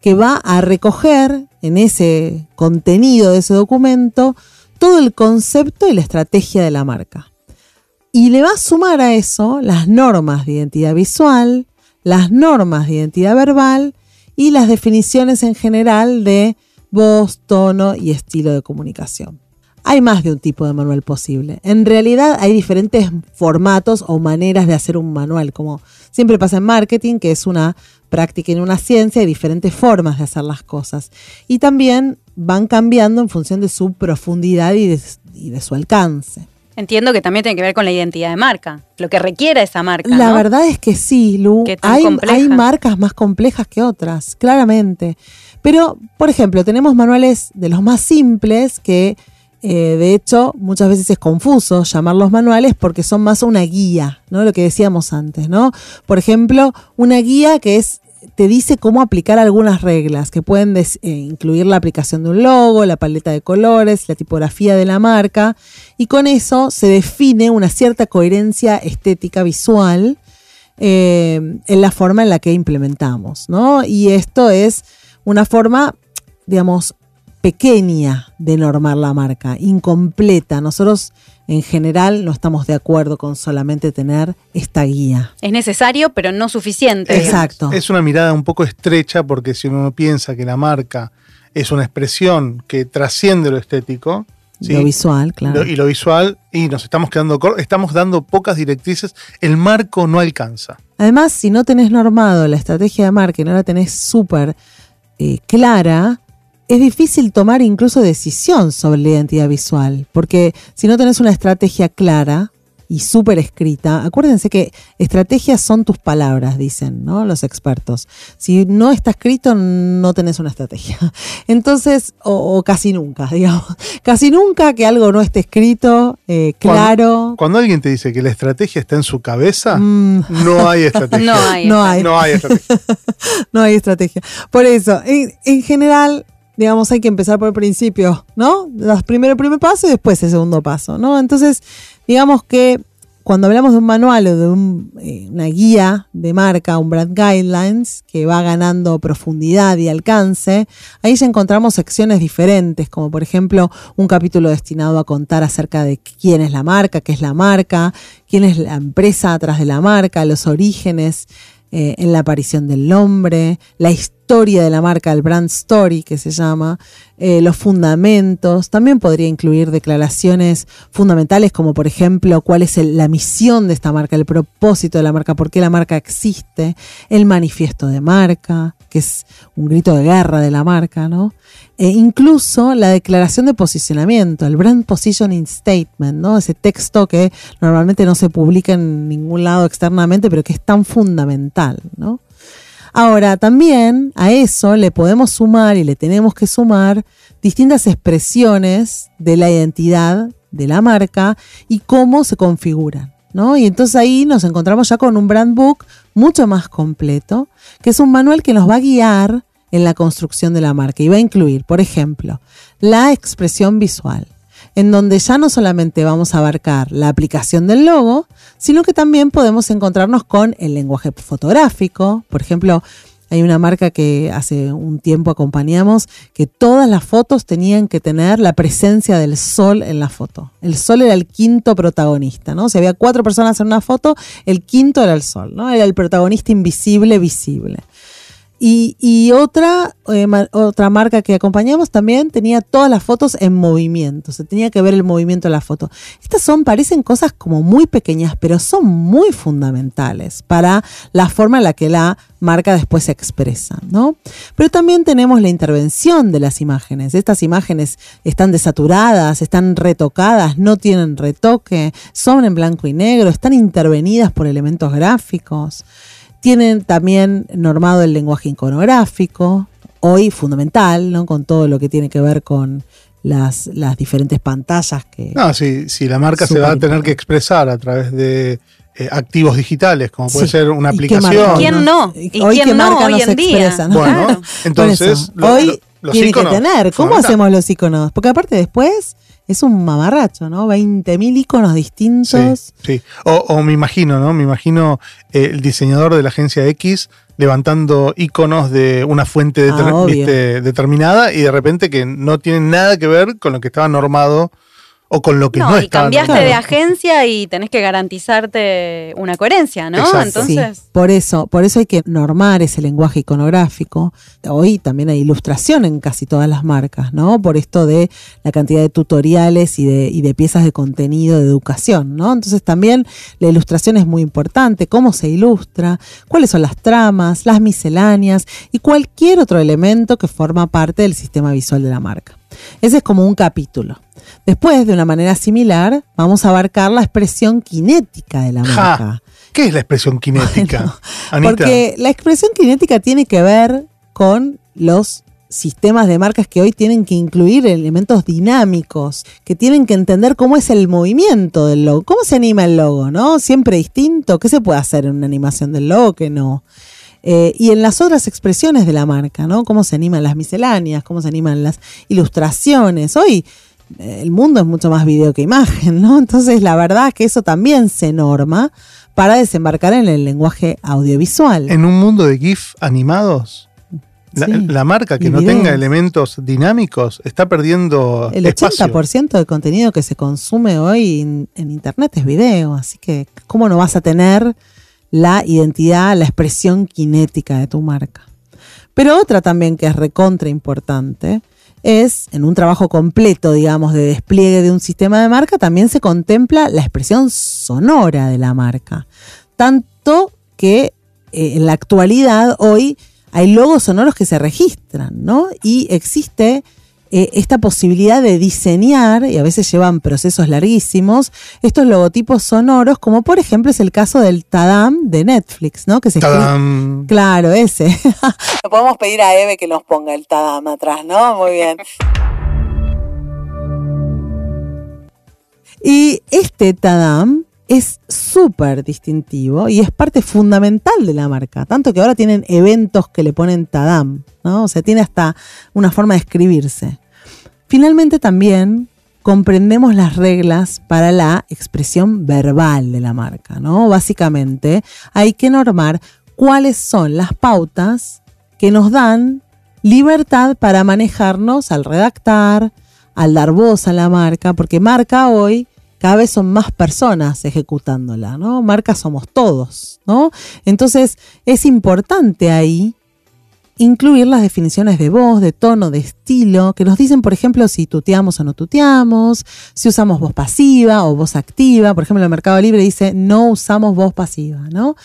[SPEAKER 4] que va a recoger en ese contenido de ese documento todo el concepto y la estrategia de la marca. Y le va a sumar a eso las normas de identidad visual, las normas de identidad verbal y las definiciones en general de voz, tono y estilo de comunicación. Hay más de un tipo de manual posible. En realidad hay diferentes formatos o maneras de hacer un manual, como siempre pasa en marketing, que es una práctica y una ciencia, hay diferentes formas de hacer las cosas. Y también van cambiando en función de su profundidad y de, y de su alcance.
[SPEAKER 2] Entiendo que también tiene que ver con la identidad de marca, lo que requiere esa marca.
[SPEAKER 4] La
[SPEAKER 2] ¿no?
[SPEAKER 4] verdad es que sí, Lu. Hay,
[SPEAKER 2] compleja.
[SPEAKER 4] hay marcas más complejas que otras, claramente. Pero, por ejemplo, tenemos manuales de los más simples que, eh, de hecho, muchas veces es confuso llamarlos manuales porque son más una guía, ¿no? Lo que decíamos antes, ¿no? Por ejemplo, una guía que es te dice cómo aplicar algunas reglas que pueden eh, incluir la aplicación de un logo, la paleta de colores, la tipografía de la marca y con eso se define una cierta coherencia estética visual eh, en la forma en la que implementamos, ¿no? Y esto es una forma, digamos, pequeña de normar la marca, incompleta. Nosotros en general no estamos de acuerdo con solamente tener esta guía.
[SPEAKER 2] Es necesario, pero no suficiente.
[SPEAKER 4] Exacto.
[SPEAKER 3] Es una mirada un poco estrecha porque si uno piensa que la marca es una expresión que trasciende lo estético, Sí.
[SPEAKER 4] Lo visual, claro.
[SPEAKER 3] Y lo visual, y nos estamos quedando cortos, estamos dando pocas directrices, el marco no alcanza.
[SPEAKER 4] Además, si no tenés normado la estrategia de marca y no la tenés súper eh, clara, es difícil tomar incluso decisión sobre la identidad visual. Porque si no tenés una estrategia clara y súper escrita, acuérdense que estrategias son tus palabras, dicen ¿no? los expertos. Si no está escrito, no tenés una estrategia. Entonces, o, o casi nunca, digamos. Casi nunca que algo no esté escrito, eh, claro.
[SPEAKER 3] Cuando alguien te dice que la estrategia está en su cabeza,
[SPEAKER 4] Mm.
[SPEAKER 3] no hay estrategia.
[SPEAKER 2] No hay.
[SPEAKER 4] No hay.
[SPEAKER 3] No hay estrategia.
[SPEAKER 4] no hay estrategia. Por eso, en, en general, digamos, hay que empezar por el principio, ¿no? Das primero el primer paso y después el segundo paso, ¿no? Entonces, digamos que cuando hablamos de un manual o de un, eh, una guía de marca, un brand guidelines, que va ganando profundidad y alcance, ahí ya encontramos secciones diferentes, como por ejemplo un capítulo destinado a contar acerca de quién es la marca, qué es la marca, quién es la empresa atrás de la marca, los orígenes, eh, en la aparición del nombre, la historia de la marca, el brand story que se llama, eh, los fundamentos. También podría incluir declaraciones fundamentales como por ejemplo cuál es la misión de esta marca, el propósito de la marca, por qué la marca existe, el manifiesto de marca, que es un grito de guerra de la marca, ¿no? E incluso la declaración de posicionamiento, el brand positioning statement, ¿no? Ese texto que normalmente no se publica en ningún lado externamente, pero que es tan fundamental, ¿no? Ahora, también a eso le podemos sumar y le tenemos que sumar distintas expresiones de la identidad de la marca y cómo se configuran. Y entonces ahí nos encontramos ya con un brand book mucho más completo, que es un manual que nos va a guiar en la construcción de la marca y va a incluir, por ejemplo, la expresión visual, en donde ya no solamente vamos a abarcar la aplicación del logo, sino que también podemos encontrarnos con el lenguaje fotográfico. Por ejemplo, hay una marca que hace un tiempo acompañamos que todas las fotos tenían que tener la presencia del sol en la foto. El sol era el quinto protagonista, ¿no? Si había cuatro personas en una foto, el quinto era el sol, ¿no? Era el protagonista invisible, visible. Y, otra, eh, otra marca que acompañamos también tenía todas las fotos en movimiento, se tenía que ver el movimiento de la foto. Estas son, parecen cosas como muy pequeñas, pero son muy fundamentales para la forma en la que la marca después se expresa, ¿no? Pero también tenemos la intervención de las imágenes. Estas imágenes están desaturadas, están retocadas, no tienen retoque, son en blanco y negro, están intervenidas por elementos gráficos. Tienen también normado el lenguaje iconográfico, hoy fundamental, ¿no? Con todo lo que tiene que ver con las, las diferentes pantallas que.
[SPEAKER 3] No, si, si la marca se va a tener que expresar a través de eh, activos digitales, como puede
[SPEAKER 4] Sí.
[SPEAKER 3] ser una
[SPEAKER 4] ¿Y
[SPEAKER 3] aplicación.
[SPEAKER 2] ¿Quién no?
[SPEAKER 4] Y
[SPEAKER 2] ¿Y
[SPEAKER 4] hoy
[SPEAKER 2] quién no
[SPEAKER 4] marca
[SPEAKER 2] hoy
[SPEAKER 4] no
[SPEAKER 2] en
[SPEAKER 4] se
[SPEAKER 2] día?
[SPEAKER 4] expresa, ¿no?
[SPEAKER 3] Bueno,
[SPEAKER 2] Claro.
[SPEAKER 3] entonces lo-
[SPEAKER 4] hoy
[SPEAKER 3] lo- los
[SPEAKER 4] tiene
[SPEAKER 3] iconos,
[SPEAKER 4] que tener. ¿Cómo hacemos los iconos? Porque aparte después es un mamarracho, ¿no? 20.000 iconos distintos.
[SPEAKER 3] Sí, sí. O, o me imagino, ¿no? Me imagino eh, el diseñador de la agencia X levantando iconos de una fuente
[SPEAKER 4] Ah,
[SPEAKER 3] viste, determinada y de repente que no tienen nada que ver con lo que estaba normado o con lo que no,
[SPEAKER 2] No, y cambiaste de agencia y tenés que garantizarte una coherencia, ¿no?
[SPEAKER 3] Exacto.
[SPEAKER 2] Entonces,
[SPEAKER 4] Sí, por eso, por eso hay que normar ese lenguaje iconográfico. Hoy también hay ilustración en casi todas las marcas, ¿no? Por esto de la cantidad de tutoriales y de, y de piezas de contenido de educación, ¿no? Entonces también la ilustración es muy importante, cómo se ilustra, cuáles son las tramas, las misceláneas y cualquier otro elemento que forma parte del sistema visual de la marca. Ese es como un capítulo. Después, de una manera similar, vamos a abarcar la expresión cinética de la
[SPEAKER 3] Ja,
[SPEAKER 4] marca.
[SPEAKER 3] ¿Qué es la expresión cinética?
[SPEAKER 4] Bueno? Porque la expresión cinética tiene que ver con los sistemas de marcas que hoy tienen que incluir elementos dinámicos, que tienen que entender cómo es el movimiento del logo, cómo se anima el logo, ¿no? Siempre distinto, ¿qué se puede hacer en una animación del logo que no? Eh, y en las otras expresiones de la marca, ¿no? Cómo se animan las misceláneas, cómo se animan las ilustraciones. Hoy eh, el mundo es mucho más video que imagen, ¿no? Entonces la verdad es que eso también se norma para desembarcar en el lenguaje audiovisual.
[SPEAKER 3] En un mundo de GIF animados, la,
[SPEAKER 4] Sí,
[SPEAKER 3] la marca que no
[SPEAKER 4] videos.
[SPEAKER 3] tenga elementos dinámicos está perdiendo
[SPEAKER 4] El
[SPEAKER 3] espacio.
[SPEAKER 4] 80% del contenido que se consume hoy en, en Internet es video, así que ¿cómo no vas a tener la identidad, la expresión cinética de tu marca? Pero otra también que es recontra importante es, en un trabajo completo, digamos, de despliegue de un sistema de marca, también se contempla la expresión sonora de la marca. Tanto que eh, en la actualidad, hoy, hay logos sonoros que se registran, ¿no? Y existe eh, esta posibilidad de diseñar, y a veces llevan procesos larguísimos, estos logotipos sonoros, como por ejemplo es el caso del Tadam de Netflix, ¿no? Que se escribe-
[SPEAKER 3] ¡Tadam!
[SPEAKER 4] Claro, ese.
[SPEAKER 5] Le podemos pedir a Eve que nos ponga el Tadam atrás, ¿no? Muy bien.
[SPEAKER 4] Y este Tadam es súper distintivo y es parte fundamental de la marca, tanto que ahora tienen eventos que le ponen Tadam, ¿no? O sea, tiene hasta una forma de escribirse. Finalmente también comprendemos las reglas para la expresión verbal de la marca, ¿no? Básicamente hay que normar cuáles son las pautas que nos dan libertad para manejarnos al redactar, al dar voz a la marca, porque marca hoy cada vez son más personas ejecutándola, ¿no? Marca somos todos, ¿no? Entonces es importante ahí incluir las definiciones de voz, de tono, de estilo, que nos dicen, por ejemplo, si tuteamos o no tuteamos, si usamos voz pasiva o voz activa. Por ejemplo, el Mercado Libre dice no usamos voz pasiva, ¿no?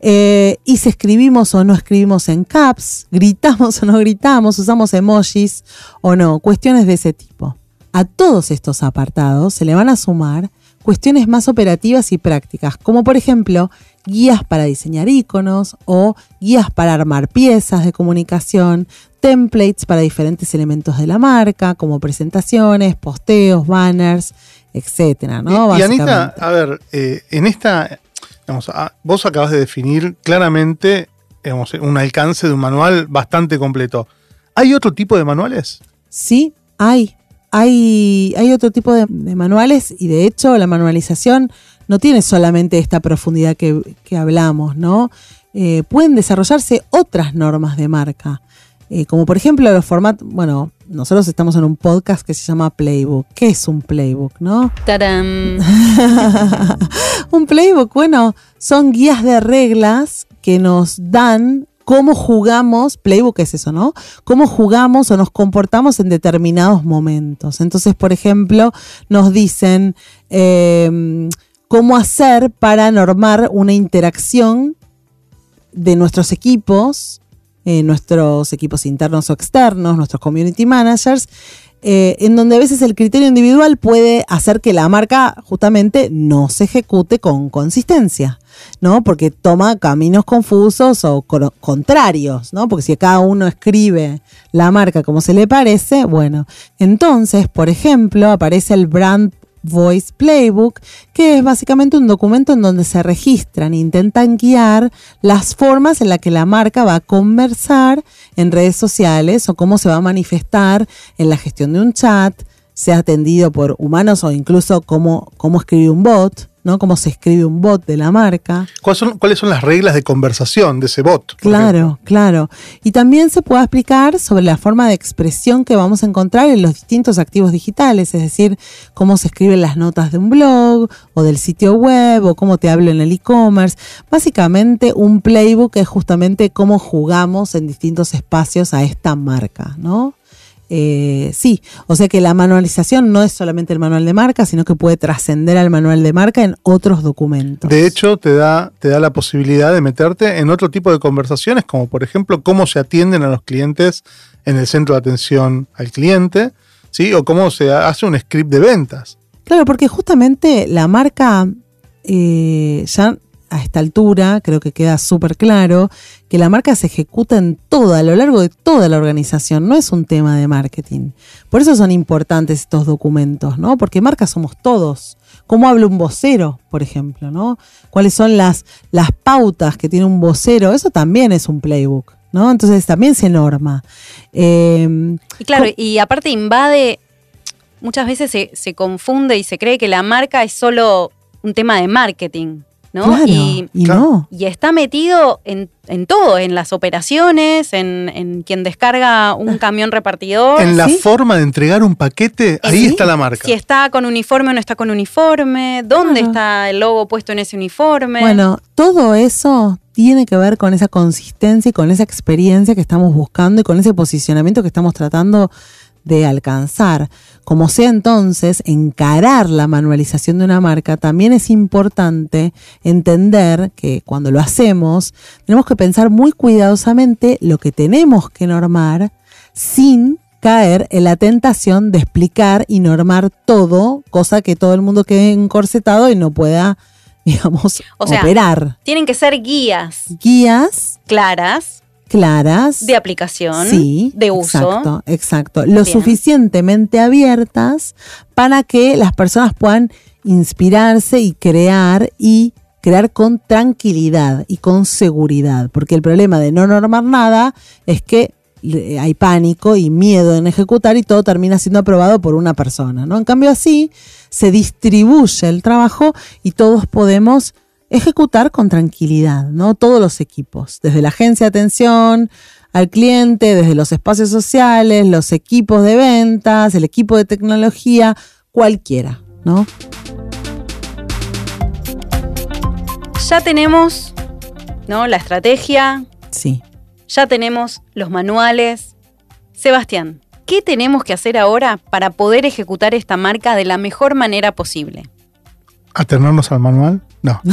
[SPEAKER 4] Eh, y si escribimos o no escribimos en caps, gritamos o no gritamos, usamos emojis o no, cuestiones de ese tipo. A todos estos apartados se le van a sumar cuestiones más operativas y prácticas, como por ejemplo guías para diseñar iconos o guías para armar piezas de comunicación, templates para diferentes elementos de la marca, como presentaciones, posteos, banners, etcétera, ¿no?
[SPEAKER 3] y, y Anita, a ver, eh, en esta, digamos, vos acabas de definir claramente digamos, un alcance de un manual bastante completo. ¿Hay otro tipo de manuales?
[SPEAKER 4] Sí, hay. Hay, hay otro tipo de, de manuales y de hecho la manualización no tiene solamente esta profundidad que, que hablamos, ¿no? Eh, pueden desarrollarse otras normas de marca, eh, como por ejemplo los formatos, bueno, nosotros estamos en un podcast que se llama Playbook. ¿Qué es un Playbook, no?
[SPEAKER 2] Tarán.
[SPEAKER 4] un playbook, bueno, son guías de reglas que nos dan cómo jugamos, playbook es eso, ¿no? Cómo jugamos o nos comportamos en determinados momentos. Entonces, por ejemplo, nos dicen eh, cómo hacer para normar una interacción de nuestros equipos, eh, nuestros equipos internos o externos, nuestros community managers, eh, en donde a veces el criterio individual puede hacer que la marca justamente no se ejecute con consistencia, ¿no? Porque toma caminos confusos o contrarios, ¿no? Porque si cada uno escribe la marca como se le parece, bueno, entonces, por ejemplo, aparece el Brand Voice Playbook, que es básicamente un documento en donde se registran e intentan guiar las formas en las que la marca va a conversar en redes sociales o cómo se va a manifestar en la gestión de un chat, sea atendido por humanos o incluso cómo, cómo escribe un bot, ¿no? Cómo se escribe un bot de la marca.
[SPEAKER 3] ¿Cuáles son, cuáles son las reglas de conversación de ese bot?
[SPEAKER 4] Claro,
[SPEAKER 3] ejemplo?
[SPEAKER 4] claro. Y también se puede explicar sobre la forma de expresión que vamos a encontrar en los distintos activos digitales, es decir, cómo se escriben las notas de un blog o del sitio web o cómo te hablo en el e-commerce. Básicamente un playbook es justamente cómo jugamos en distintos espacios a esta marca, ¿no? Eh, sí, o sea que la manualización no es solamente el manual de marca, sino que puede trascender al manual de marca en otros documentos.
[SPEAKER 3] De hecho, te da, te da la posibilidad de meterte en otro tipo de conversaciones, como por ejemplo cómo se atienden a los clientes en el centro de atención al cliente, ¿sí? O cómo se hace un script de ventas.
[SPEAKER 4] Claro, porque justamente la marca, eh, ya a esta altura, creo que queda súper claro, que la marca se ejecuta en toda, a lo largo de toda la organización, no es un tema de marketing. Por eso son importantes estos documentos, ¿no? Porque marca somos todos. ¿Cómo habla un vocero, por ejemplo, no? ¿Cuáles son las, las pautas que tiene un vocero? Eso también es un playbook, ¿no? Entonces también se norma. Eh,
[SPEAKER 2] Y claro, y aparte invade, muchas veces se, se confunde y se cree que la marca es solo un tema de marketing, ¿no?
[SPEAKER 4] Claro,
[SPEAKER 2] Y,
[SPEAKER 4] y no.
[SPEAKER 2] y está metido en, en todo, en las operaciones, en, en quien descarga un camión repartidor.
[SPEAKER 3] En la
[SPEAKER 4] ¿sí?
[SPEAKER 3] forma de entregar un paquete, ahí
[SPEAKER 4] Sí.
[SPEAKER 3] está la marca.
[SPEAKER 2] Si está con uniforme o no está con uniforme, dónde
[SPEAKER 4] Claro.
[SPEAKER 2] está el logo puesto en ese uniforme.
[SPEAKER 4] Bueno, todo eso tiene que ver con esa consistencia y con esa experiencia que estamos buscando y con ese posicionamiento que estamos tratando de alcanzar. Como sea entonces, encarar la manualización de una marca, también es importante entender que cuando lo hacemos, tenemos que pensar muy cuidadosamente lo que tenemos que normar sin caer en la tentación de explicar y normar todo, cosa que todo el mundo quede encorsetado y no pueda, digamos,
[SPEAKER 2] O sea,
[SPEAKER 4] operar.
[SPEAKER 2] Tienen que ser guías
[SPEAKER 4] Guías
[SPEAKER 2] claras
[SPEAKER 4] claras.
[SPEAKER 2] de aplicación,
[SPEAKER 4] Sí,
[SPEAKER 2] de uso.
[SPEAKER 4] Exacto, exacto. Lo
[SPEAKER 2] Bien.
[SPEAKER 4] suficientemente abiertas para que las personas puedan inspirarse y crear y crear con tranquilidad y con seguridad. Porque el problema de no normar nada es que le- hay pánico y miedo en ejecutar y todo termina siendo aprobado por una persona, ¿no? En cambio así se distribuye el trabajo y todos podemos ejecutar con tranquilidad, ¿no? Todos los equipos, desde la agencia de atención al cliente, desde los espacios sociales, los equipos de ventas, el equipo de tecnología, cualquiera, ¿no?
[SPEAKER 2] Ya tenemos ¿no? la estrategia,
[SPEAKER 4] Sí.
[SPEAKER 2] ya tenemos los manuales. Sebastián, ¿qué tenemos que hacer ahora para poder ejecutar esta marca de la mejor manera posible?
[SPEAKER 3] ¿Atenernos al manual? No.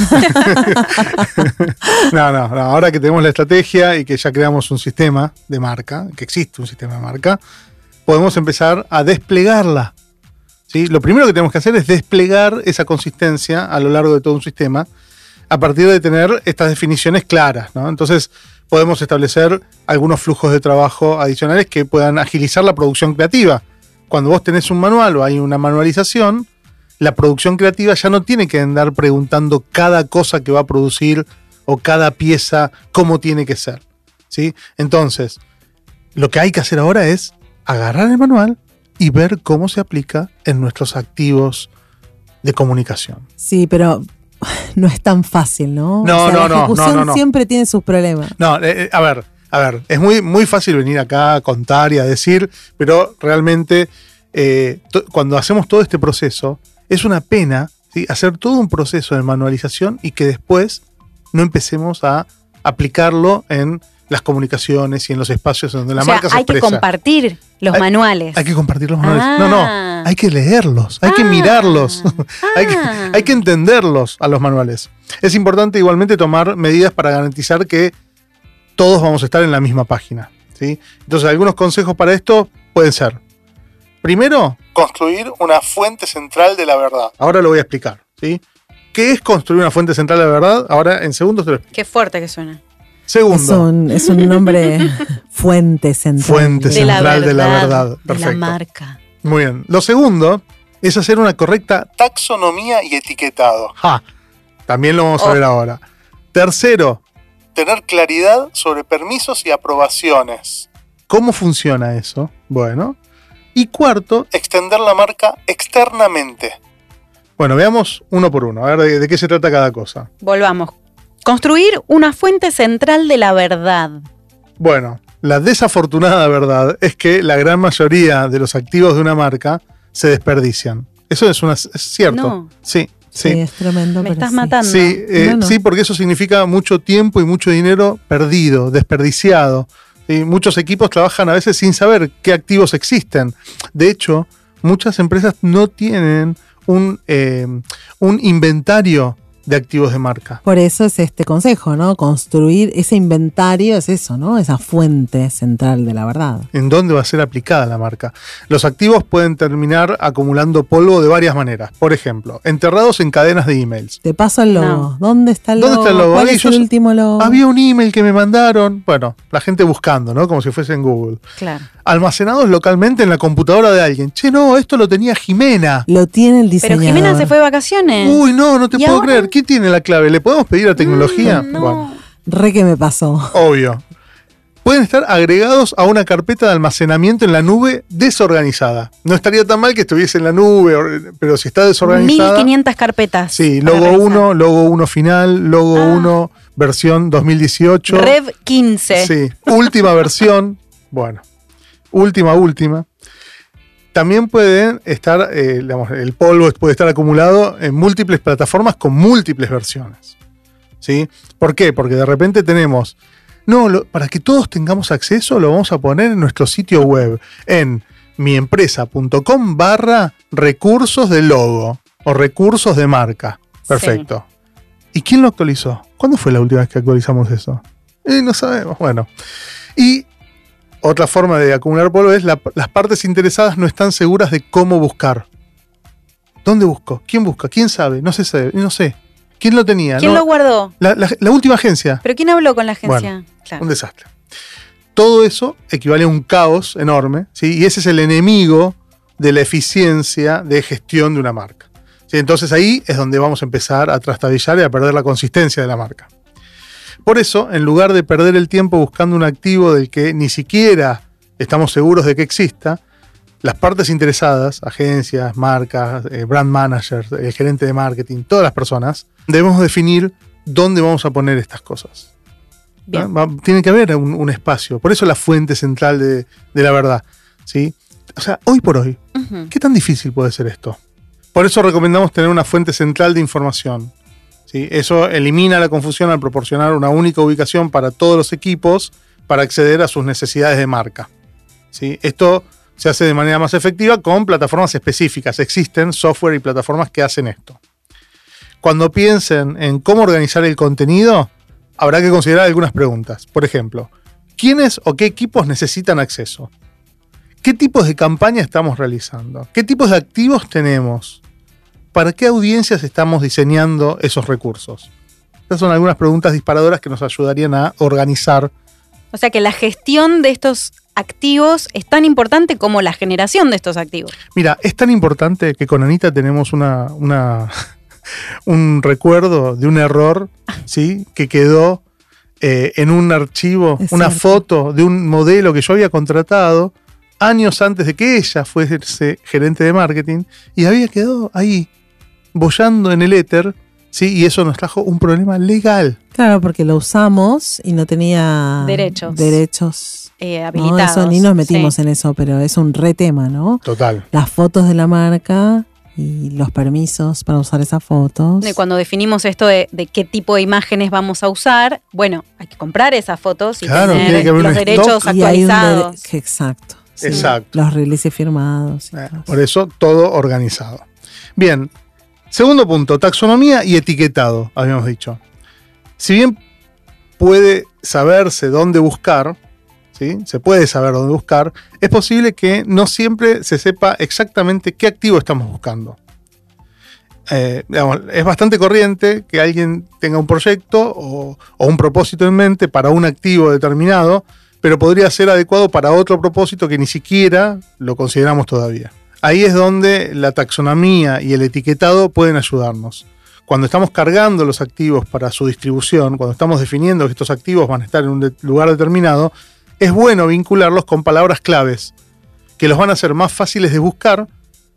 [SPEAKER 3] no, no, no. Ahora que tenemos la estrategia y que ya creamos un sistema de marca, que existe un sistema de marca, podemos empezar a desplegarla. ¿sí? Lo primero que tenemos que hacer es desplegar esa consistencia a lo largo de todo un sistema a partir de tener estas definiciones claras. ¿no? Entonces, podemos establecer algunos flujos de trabajo adicionales que puedan agilizar la producción creativa. Cuando vos tenés un manual o hay una manualización, la producción creativa ya no tiene que andar preguntando cada cosa que va a producir o cada pieza cómo tiene que ser. ¿sí? Entonces, lo que hay que hacer ahora es agarrar el manual y ver cómo se aplica en nuestros activos de comunicación.
[SPEAKER 4] Sí, pero no es tan fácil, ¿no?
[SPEAKER 3] No,
[SPEAKER 4] O sea,
[SPEAKER 3] no,
[SPEAKER 4] la ejecución
[SPEAKER 3] no, no, no.
[SPEAKER 4] siempre tiene sus problemas.
[SPEAKER 3] No, eh, eh, a ver, a ver, es muy, muy fácil venir acá a contar y a decir, pero realmente eh, cuando hacemos todo este proceso, es una pena ¿sí? hacer todo un proceso de manualización y que después no empecemos a aplicarlo en las comunicaciones y en los espacios donde la
[SPEAKER 2] o sea,
[SPEAKER 3] marca se
[SPEAKER 2] hay que compartir los
[SPEAKER 3] Hay-
[SPEAKER 2] manuales.
[SPEAKER 3] Hay que compartir los manuales.
[SPEAKER 2] Ah.
[SPEAKER 3] No, no, hay que leerlos, hay que
[SPEAKER 2] Ah.
[SPEAKER 3] mirarlos, hay, que,
[SPEAKER 2] Ah.
[SPEAKER 3] hay que entenderlos a los manuales. Es importante igualmente tomar medidas para garantizar que todos vamos a estar en la misma página. ¿sí? Entonces, algunos consejos para esto pueden ser, primero, construir una fuente central de la verdad. Ahora lo voy a explicar. ¿sí? ¿Qué es construir una fuente central de la verdad? Ahora en segundos te lo explico.
[SPEAKER 2] Qué fuerte que suena.
[SPEAKER 4] Es
[SPEAKER 3] Segundo,
[SPEAKER 4] un, es un nombre fuente central.
[SPEAKER 3] Fuente
[SPEAKER 2] De la
[SPEAKER 3] central
[SPEAKER 2] verdad.
[SPEAKER 3] de la verdad.
[SPEAKER 2] De la
[SPEAKER 3] Perfecto.
[SPEAKER 2] marca.
[SPEAKER 3] Muy bien. Lo segundo es hacer una correcta taxonomía y etiquetado. Ja, también lo vamos a
[SPEAKER 2] Oh.
[SPEAKER 3] ver ahora. Tercero, tener claridad sobre permisos y aprobaciones. ¿Cómo funciona eso? Bueno. Y cuarto, extender la marca externamente. Bueno, veamos uno por uno, a ver de, de qué se trata cada cosa.
[SPEAKER 2] Volvamos. Construir una fuente central de la verdad.
[SPEAKER 3] Bueno, la desafortunada verdad es que la gran mayoría de los activos de una marca se desperdician. Eso es, una, es cierto.
[SPEAKER 2] No.
[SPEAKER 3] Sí,
[SPEAKER 4] Sí,
[SPEAKER 3] sí.
[SPEAKER 4] es tremendo.
[SPEAKER 2] Me estás
[SPEAKER 4] sí.
[SPEAKER 2] matando.
[SPEAKER 3] Sí, eh,
[SPEAKER 4] No, no.
[SPEAKER 3] sí, porque eso significa mucho tiempo y mucho dinero perdido, desperdiciado. ¿Sí? Muchos equipos trabajan a veces sin saber qué activos existen. De hecho, muchas empresas no tienen un, eh, un inventario de activos de marca.
[SPEAKER 4] Por eso es este consejo, ¿no? Construir ese inventario es eso, ¿no? Esa fuente central de la verdad.
[SPEAKER 3] en dónde va a ser aplicada la marca. Los activos pueden terminar acumulando polvo de varias maneras. Por ejemplo, enterrados en cadenas de emails.
[SPEAKER 4] Te paso el logo.
[SPEAKER 2] No.
[SPEAKER 4] ¿Dónde está el
[SPEAKER 3] ¿Dónde
[SPEAKER 4] logo?
[SPEAKER 3] está el logo?
[SPEAKER 4] ¿Cuál es el último logo?
[SPEAKER 3] Había un email que me mandaron. Bueno, la gente buscando, ¿no? Como si fuese en Google.
[SPEAKER 2] Claro.
[SPEAKER 3] Almacenados localmente en la computadora de alguien. Che, no, esto lo tenía Jimena.
[SPEAKER 4] Lo tiene el
[SPEAKER 2] Pero
[SPEAKER 4] diseñador.
[SPEAKER 2] Jimena se fue de vacaciones.
[SPEAKER 3] Uy, no, no te
[SPEAKER 2] ¿Y
[SPEAKER 3] puedo
[SPEAKER 2] ahora?
[SPEAKER 3] creer. ¿Quién tiene la clave? ¿Le podemos pedir a tecnología?
[SPEAKER 2] Mm, no.
[SPEAKER 3] Bueno,
[SPEAKER 4] Re que me pasó.
[SPEAKER 3] obvio. Pueden estar agregados a una carpeta de almacenamiento en la nube desorganizada. No estaría tan mal que estuviese en la nube, pero si está desorganizada.
[SPEAKER 2] 1500 carpetas.
[SPEAKER 3] Sí, logo
[SPEAKER 2] revisar.
[SPEAKER 3] 1, logo 1 final, logo
[SPEAKER 2] Ah.
[SPEAKER 3] 1, versión 2018.
[SPEAKER 2] Rev 15.
[SPEAKER 3] Sí, última versión. Bueno, última, última. También pueden estar, eh, digamos, el polvo puede estar acumulado en múltiples plataformas con múltiples versiones. ¿Sí? ¿Por qué? Porque de repente tenemos, no, lo- para que todos tengamos acceso lo vamos a poner en nuestro sitio web, en miempresa.com barra recursos de logo o recursos de marca. Perfecto. ¿Y quién lo actualizó? ¿Cuándo fue la última vez que actualizamos eso? Eh, no sabemos. Bueno. Y otra forma de acumular polvo es la- las partes interesadas no están seguras de cómo buscar. ¿Dónde busco? ¿Quién busca? ¿Quién sabe? No sé, sabe- no sé. ¿Quién lo tenía?
[SPEAKER 2] ¿Quién
[SPEAKER 3] No,
[SPEAKER 2] lo guardó?
[SPEAKER 3] la, la- la última agencia.
[SPEAKER 2] ¿Pero quién habló con la agencia? Claro.
[SPEAKER 3] Un desastre. Todo eso equivale a un caos enorme, ¿sí? y ese es el enemigo de la eficiencia de gestión de una marca. ¿sí? Entonces ahí es donde vamos a empezar a trastabillar y a perder la consistencia de la marca. Por eso, en lugar de perder el tiempo buscando un activo del que ni siquiera estamos seguros de que exista, las partes interesadas, agencias, marcas, eh, brand managers, el gerente de marketing, todas las personas, debemos definir dónde vamos a poner estas cosas. Va- tiene que haber un, un espacio. Por eso la fuente central de, de la verdad. ¿sí? O sea, hoy por hoy. ¿qué tan difícil puede ser esto? Por eso recomendamos tener una fuente central de información. ¿Sí? Eso elimina la confusión al proporcionar una única ubicación para todos los equipos para acceder a sus necesidades de marca. ¿sí? Esto se hace de manera más efectiva con plataformas específicas. Existen software y plataformas que hacen esto. Cuando piensen en cómo organizar el contenido, habrá que considerar algunas preguntas. Por ejemplo, ¿quiénes o qué equipos necesitan acceso? ¿Qué tipos de campaña estamos realizando? ¿Qué tipos de activos tenemos? ¿Para qué audiencias estamos diseñando esos recursos? Estas son algunas preguntas disparadoras que nos ayudarían a organizar.
[SPEAKER 2] O sea que la gestión de estos activos es tan importante como la generación de estos activos.
[SPEAKER 3] Mira, es tan importante que con Anita tenemos una, una- un recuerdo de un error, ¿sí? Que quedó eh, en un archivo,
[SPEAKER 4] Es
[SPEAKER 3] una
[SPEAKER 4] cierto.
[SPEAKER 3] foto de un modelo que yo había contratado años antes de que ella fuese gerente de marketing y había quedado ahí, bollando en el éter, ¿sí? Y eso nos trajo un problema legal.
[SPEAKER 4] Claro, porque lo usamos y no tenía
[SPEAKER 2] Derechos.
[SPEAKER 4] derechos.
[SPEAKER 2] Eh,
[SPEAKER 4] No,
[SPEAKER 2] habilitados.
[SPEAKER 4] eso ni nos metimos
[SPEAKER 2] sí.
[SPEAKER 4] en eso, pero es un re tema, ¿no?
[SPEAKER 3] Total.
[SPEAKER 4] Las fotos de la marca y los permisos para usar esas fotos.
[SPEAKER 2] Y cuando definimos esto de, de qué tipo de imágenes vamos a usar, bueno, hay que comprar esas fotos y
[SPEAKER 3] Claro,
[SPEAKER 2] tener
[SPEAKER 3] tiene que haber
[SPEAKER 2] los derechos
[SPEAKER 4] hay un
[SPEAKER 2] actualizados.
[SPEAKER 4] exacto. sí.
[SPEAKER 3] Exacto.
[SPEAKER 4] Los releases firmados.
[SPEAKER 3] Eh. Por eso todo organizado. Bien, segundo punto, taxonomía y etiquetado, habíamos dicho. Si bien puede saberse dónde buscar, ¿sí? se puede saber dónde buscar, es posible que no siempre se sepa exactamente qué activo estamos buscando. Eh, es bastante corriente que alguien tenga un proyecto o un propósito en mente para un activo determinado, pero podría ser adecuado para otro propósito que ni siquiera lo consideramos todavía. Ahí es donde la taxonomía y el etiquetado pueden ayudarnos. Cuando estamos cargando los activos para su distribución, cuando estamos definiendo que estos activos van a estar en un de- lugar determinado, es bueno vincularlos con palabras claves que los van a hacer más fáciles de buscar,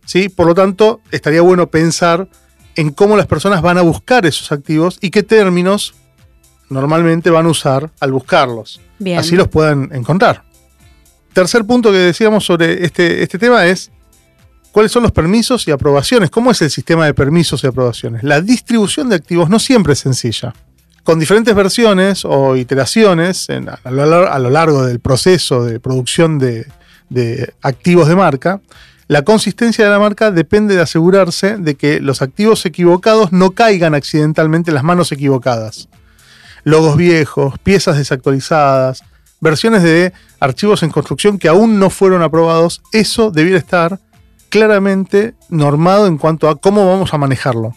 [SPEAKER 3] ¿sí? Por lo tanto, estaría bueno pensar en cómo las personas van a buscar esos activos y qué términos normalmente van a usar al buscarlos.
[SPEAKER 2] Bien.
[SPEAKER 3] Así los puedan encontrar. Tercer punto que decíamos sobre este, este tema es cuáles son los permisos y aprobaciones. ¿Cómo es el sistema de permisos y aprobaciones? La distribución de activos no siempre es sencilla. Con diferentes versiones o iteraciones a lo largo del proceso de producción de, de activos de marca, la consistencia de la marca depende de asegurarse de que los activos equivocados no caigan accidentalmente en las manos equivocadas. Logos viejos, piezas desactualizadas, versiones de archivos en construcción que aún no fueron aprobados, eso debiera estar claramente normado en cuanto a cómo vamos a manejarlo.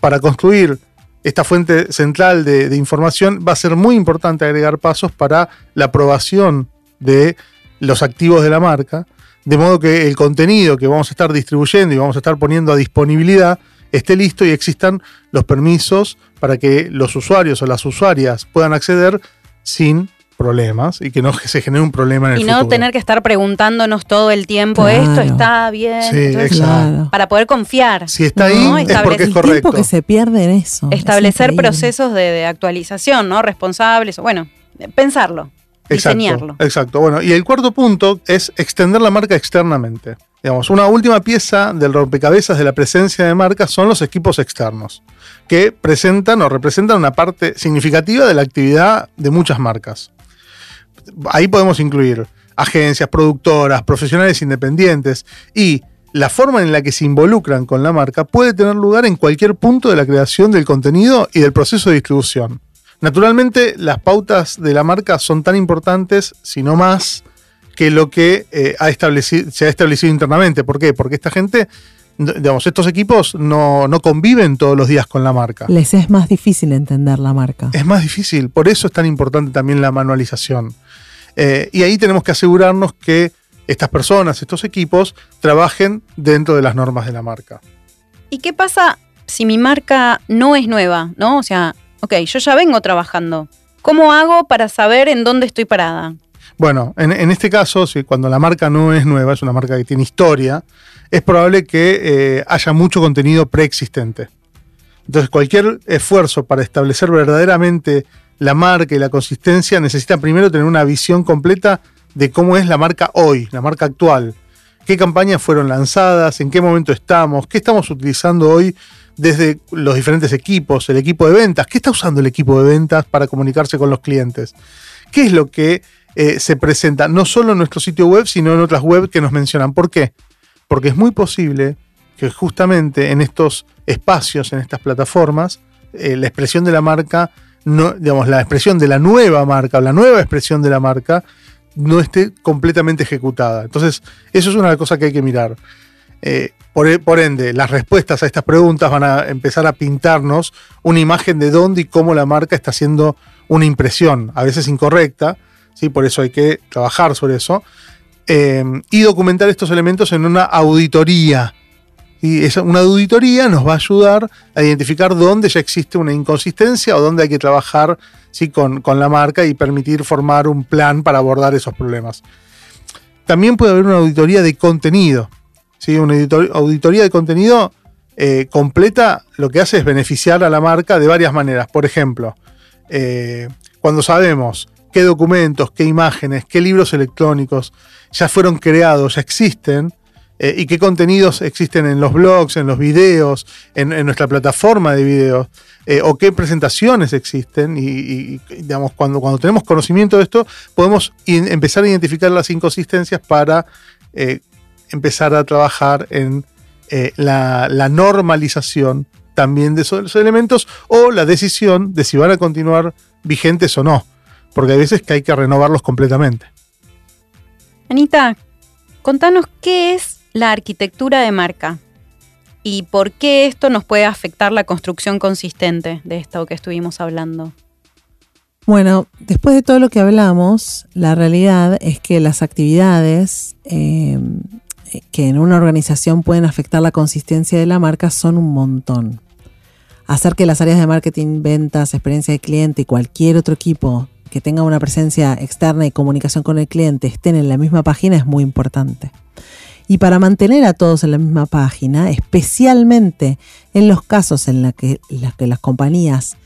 [SPEAKER 3] Para construir esta fuente central de, de información va a ser muy importante agregar pasos para la aprobación de los activos de la marca, de modo que el contenido que vamos a estar distribuyendo y vamos a estar poniendo a disponibilidad esté listo y existan los permisos para que los usuarios o las usuarias puedan acceder sin problemas y que no se genere un problema en el
[SPEAKER 2] Y no
[SPEAKER 3] futuro.
[SPEAKER 2] tener que estar preguntándonos todo el tiempo,
[SPEAKER 4] Claro.
[SPEAKER 2] esto está bien.
[SPEAKER 3] Sí,
[SPEAKER 2] Entonces,
[SPEAKER 3] exacto.
[SPEAKER 4] Claro.
[SPEAKER 2] para poder confiar.
[SPEAKER 3] Si está
[SPEAKER 2] No,
[SPEAKER 3] ahí es porque es
[SPEAKER 4] El
[SPEAKER 3] correcto.
[SPEAKER 4] tiempo que se pierde en eso. es
[SPEAKER 2] Establecer procesos de, de actualización, ¿no? Responsables, bueno, pensarlo, diseñarlo.
[SPEAKER 3] Exacto, exacto. Bueno, y el cuarto punto es extender la marca externamente. Digamos, una última pieza del rompecabezas de la presencia de marca son los equipos externos, que presentan o representan una parte significativa de la actividad de muchas marcas. Ahí podemos incluir agencias, productoras, profesionales independientes y la forma en la que se involucran con la marca puede tener lugar en cualquier punto de la creación del contenido y del proceso de distribución. Naturalmente, las pautas de la marca son tan importantes, si no más, que lo que eh, ha establecido, se ha establecido internamente. ¿Por qué? Porque esta gente, digamos, estos equipos no, no conviven todos los días con la marca.
[SPEAKER 4] Les es más difícil entender la marca.
[SPEAKER 3] Es más difícil, por eso es tan importante también la manualización. Eh, y ahí tenemos que asegurarnos que estas personas, estos equipos, trabajen dentro de las normas de la marca.
[SPEAKER 2] ¿Y qué pasa si mi marca no es nueva? ¿No? O sea, ok, yo ya vengo trabajando. ¿Cómo hago para saber en dónde estoy parada?
[SPEAKER 3] Bueno, en, en este caso, si cuando la marca no es nueva, es una marca que tiene historia, es probable que eh, haya mucho contenido preexistente. Entonces, cualquier esfuerzo para establecer verdaderamente la marca y la consistencia necesita primero tener una visión completa de cómo es la marca hoy, la marca actual. ¿Qué campañas fueron lanzadas? ¿En qué momento estamos? ¿Qué estamos utilizando hoy desde los diferentes equipos? El equipo de ventas. ¿Qué está usando el equipo de ventas para comunicarse con los clientes? ¿Qué es lo que eh, se presenta no solo en nuestro sitio web, sino en otras web que nos mencionan? ¿Por qué? Porque es muy posible que justamente en estos espacios, en estas plataformas, eh, la expresión de la marca, no, digamos, la expresión de la nueva marca o la nueva expresión de la marca no esté completamente ejecutada. Entonces, eso es una cosa que hay que mirar. Eh, por, ende, las respuestas a estas preguntas van a empezar a pintarnos una imagen de dónde y cómo la marca está haciendo una impresión, a veces incorrecta, ¿sí? por eso hay que trabajar sobre eso, eh, y documentar estos elementos en una auditoría. Y una auditoría nos va a ayudar a identificar dónde ya existe una inconsistencia o dónde hay que trabajar con, con la marca y permitir formar un plan para abordar esos problemas. También puede haber una auditoría de contenido. ¿sí? Una auditoría de contenido eh, completa lo que hace es beneficiar a la marca de varias maneras. Por ejemplo, eh, cuando sabemos qué documentos, qué imágenes, qué libros electrónicos ya fueron creados, ya existen, eh, y qué contenidos existen en los blogs, en los videos, en, nuestra plataforma de videos, eh, o qué presentaciones existen. Y, digamos, cuando, cuando tenemos conocimiento de esto, podemos empezar a identificar las inconsistencias para eh, empezar a trabajar en la, normalización también de esos elementos o la decisión de si van a continuar vigentes o no. Porque hay veces que hay que renovarlos completamente.
[SPEAKER 2] Anita, contanos qué es la arquitectura de marca y por qué esto nos puede afectar la construcción consistente de esto que estuvimos hablando.
[SPEAKER 4] Bueno, después de todo lo que hablamos, la realidad es que las actividades eh, que en una organización pueden afectar la consistencia de la marca son un montón. Hacer que las áreas de marketing, ventas, experiencia de cliente y cualquier otro equipo que tenga una presencia externa y comunicación con el cliente estén en la misma página es muy importante. Y para mantener a todos en la misma página, especialmente en los casos en los que, la que las compañías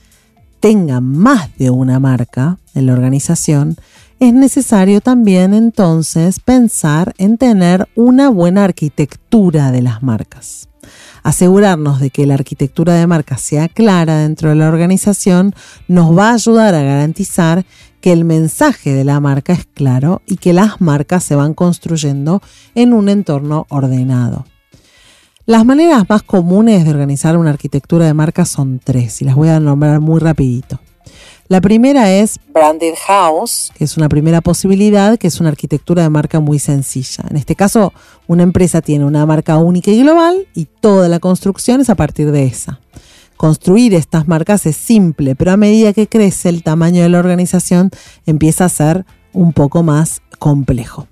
[SPEAKER 4] tengan más de una marca en la organización, es necesario también entonces pensar en tener una buena arquitectura de las marcas. Asegurarnos de que la arquitectura de marcas sea clara dentro de la organización nos va a ayudar a garantizar que el mensaje de la marca es claro y que las marcas se van construyendo en un entorno ordenado. Las maneras más comunes de organizar una arquitectura de marca son tres y las voy a nombrar muy rapidito. La primera es
[SPEAKER 5] Branded House,
[SPEAKER 4] que es una primera posibilidad, que es una arquitectura de marca muy sencilla. En este caso, una empresa tiene una marca única y global y toda la construcción es a partir de esa. Construir estas marcas es simple, pero a medida que crece el tamaño de la organización empieza a ser un poco más complejo.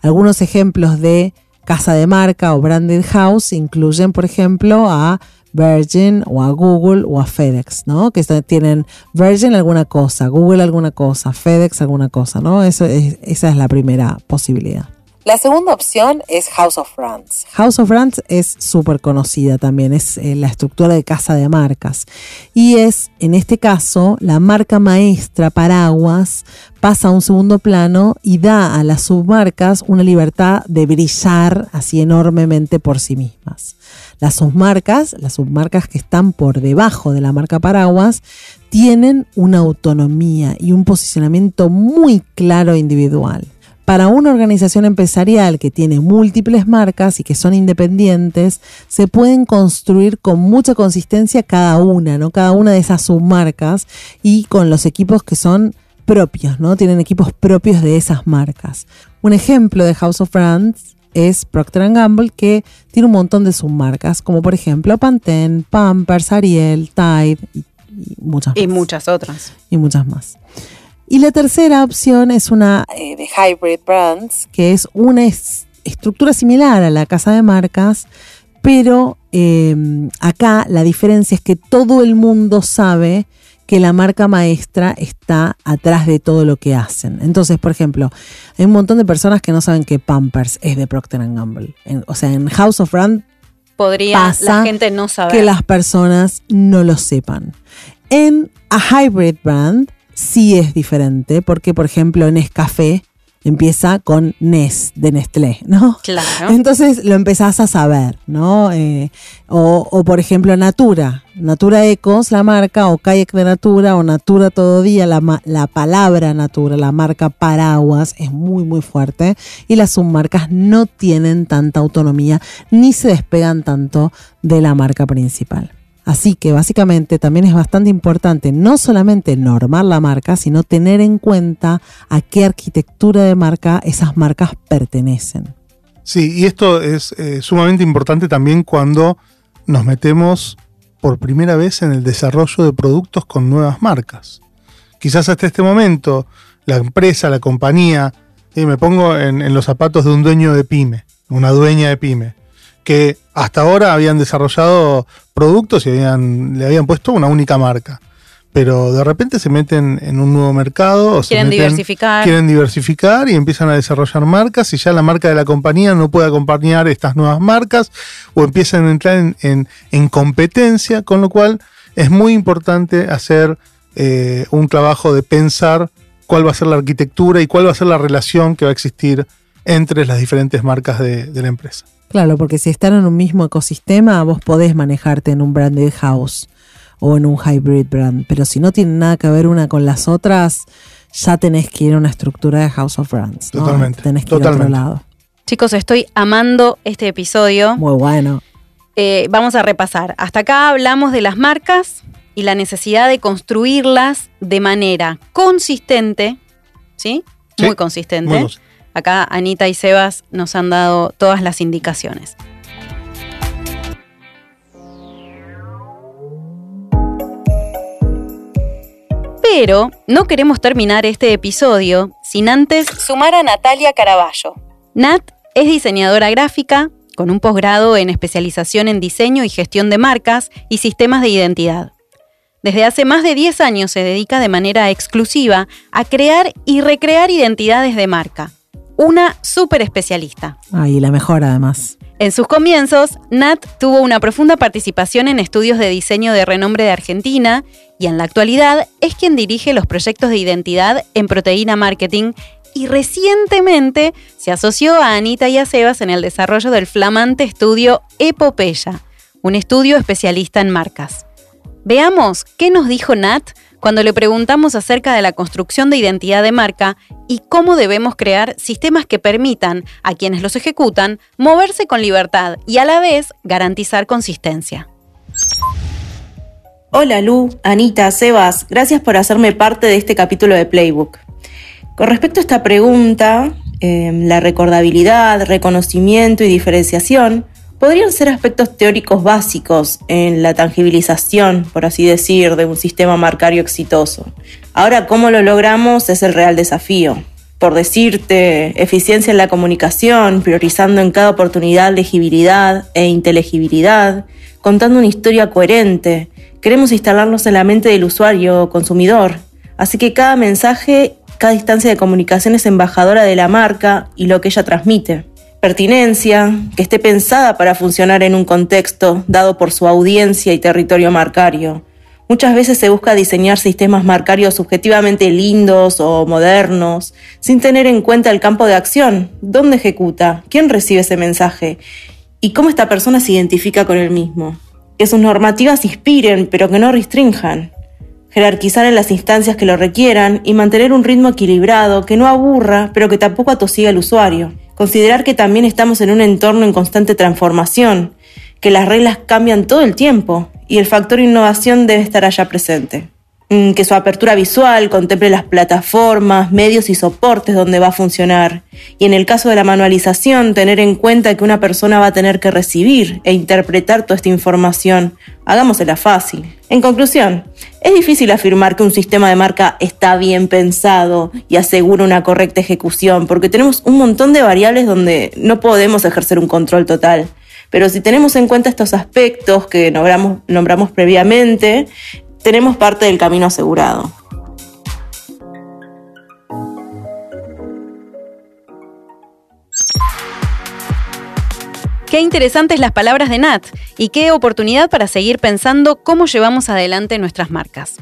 [SPEAKER 4] Algunos ejemplos de casa de marca o branded house incluyen, por ejemplo, a Virgin o a Google o a FedEx, ¿no? Que tienen Virgin alguna cosa, Google alguna cosa, FedEx alguna cosa, ¿no? Esa es la primera posibilidad.
[SPEAKER 5] La segunda opción es House of Brands.
[SPEAKER 4] House of Brands es súper conocida también, es eh, la estructura de casa de marcas. Y es, en este caso, la marca maestra paraguas pasa a un segundo plano y da a las submarcas una libertad de brillar así enormemente por sí mismas. Las submarcas, las submarcas que están por debajo de la marca paraguas, tienen una autonomía y un posicionamiento muy claro e individual. Para una organización empresarial que tiene múltiples marcas y que son independientes, se pueden construir con mucha consistencia cada una, ¿no? Cada una de esas submarcas y con los equipos que son propios, ¿no? Tienen equipos propios de esas marcas. Un ejemplo de House of Brands es Procter Gamble, que tiene un montón de submarcas, como por ejemplo Pantene, Pampers, Ariel, Tide y, muchas
[SPEAKER 2] Y muchas otras.
[SPEAKER 4] Y muchas más. Y la tercera opción es una
[SPEAKER 5] eh, de Hybrid Brands.
[SPEAKER 4] que es una estructura similar a la casa de marcas, pero eh, acá la diferencia es que todo el mundo sabe que la marca maestra está atrás de todo lo que hacen. Entonces, por ejemplo, hay un montón de personas que no saben que Pampers es de Procter Gamble. o sea, en House of Brand
[SPEAKER 2] podría la gente no saber
[SPEAKER 4] que las personas no lo sepan. En a hybrid brand sí es diferente, porque por ejemplo en Escafé empieza con Nes de Nestlé, ¿no?
[SPEAKER 2] Claro.
[SPEAKER 4] Entonces lo empezás a saber, ¿no? Eh, o, por ejemplo Natura, Natura Ecos, la marca, o Kayak de Natura, o Natura Todo Día, la, la palabra Natura, la marca paraguas es muy, muy fuerte y las submarcas no tienen tanta autonomía ni se despegan tanto de la marca principal. Así que básicamente también es bastante importante no solamente normar la marca, sino tener en cuenta a qué arquitectura de marca esas marcas pertenecen.
[SPEAKER 3] Sí, y esto es eh, sumamente importante también cuando nos metemos por primera vez en el desarrollo de productos con nuevas marcas. Quizás hasta este momento la empresa, la compañía, y me pongo en los zapatos de un dueño de pyme, una dueña de pyme que hasta ahora habían desarrollado productos y habían, le habían puesto una única marca. Pero de repente se meten en un nuevo mercado. O
[SPEAKER 2] quieren diversificar.
[SPEAKER 3] Quieren diversificar y empiezan a desarrollar marcas y ya la marca de la compañía no puede acompañar estas nuevas marcas o empiezan a entrar en, competencia, con lo cual es muy importante hacer eh, un trabajo de pensar cuál va a ser la arquitectura y cuál va a ser la relación que va a existir entre las diferentes marcas de la empresa.
[SPEAKER 4] Claro, porque si están en un mismo ecosistema, vos podés manejarte en un branded house o en un hybrid brand, pero si no tienen nada que ver una con las otras, ya tenés que ir a una estructura de House of Brands.
[SPEAKER 3] Totalmente.
[SPEAKER 4] Tenés que ir a otro lado.
[SPEAKER 2] Chicos, estoy amando este episodio.
[SPEAKER 4] Muy bueno.
[SPEAKER 2] Eh, vamos a repasar. Hasta acá hablamos de las marcas y la necesidad de construirlas de manera consistente, ¿sí? muy consistente. Muy consistente Acá Anita y Sebas nos han dado todas las indicaciones. Pero no queremos terminar este episodio sin antes sumar a Natalia Caraballo. Nat es diseñadora gráfica con un posgrado en especialización en diseño y gestión de marcas y sistemas de identidad. Desde hace más de 10 años se dedica de manera exclusiva a crear y recrear identidades de marca una súper especialista.
[SPEAKER 4] Ay, la mejor además.
[SPEAKER 2] En sus comienzos, Nat tuvo una profunda participación en estudios de diseño de renombre de Argentina y en la actualidad es quien dirige los proyectos de identidad en Proteína Marketing y recientemente se asoció a Anita y a Sebas en el desarrollo del flamante estudio Epopeya, un estudio especialista en marcas. Veamos qué nos dijo Nat cuando le preguntamos acerca de la construcción de identidad de marca y cómo debemos crear sistemas que permitan a quienes los ejecutan moverse con libertad y a la vez garantizar consistencia.
[SPEAKER 6] Hola Lu, Anita, Sebas, gracias por hacerme parte de este capítulo de Playbook. Con respecto a esta pregunta, em, la recordabilidad, reconocimiento y diferenciación podrían ser aspectos teóricos básicos en la tangibilización, por así decir, de un sistema marcario exitoso. Ahora, cómo lo logramos es el real desafío. Por decirte, eficiencia en la comunicación, priorizando en cada oportunidad legibilidad e inteligibilidad, contando una historia coherente. Queremos instalarnos en la mente del usuario o consumidor. Así que cada mensaje, cada instancia de comunicación es embajadora de la marca y lo que ella transmite pertinencia, que esté pensada para funcionar en un contexto dado por su audiencia y territorio marcario. Muchas veces se busca diseñar sistemas marcarios subjetivamente lindos o modernos, sin tener en cuenta el campo de acción, dónde ejecuta, quién recibe ese mensaje y cómo esta persona se identifica con el mismo. Que sus normativas inspiren, pero que no restrinjan. Jerarquizar en las instancias que lo requieran y mantener un ritmo equilibrado que no aburra, pero que tampoco atosiga al usuario. Considerar que también estamos en un entorno en constante transformación, que las reglas cambian todo el tiempo y el factor innovación debe estar allá presente. Mm, que su apertura visual contemple las plataformas, medios y soportes donde va a funcionar. Y en el caso de la manualización, tener en cuenta que una persona va a tener que recibir e interpretar toda esta información. Hagámosela fácil. En conclusión, es difícil afirmar que un sistema de marca está bien pensado y asegura una correcta ejecución, porque tenemos un montón de variables donde no podemos ejercer un control total. Pero si tenemos en cuenta estos aspectos que nombramos, nombramos previamente, tenemos parte del camino asegurado.
[SPEAKER 2] Qué interesantes las palabras de Nat y qué oportunidad para seguir pensando cómo llevamos adelante nuestras marcas.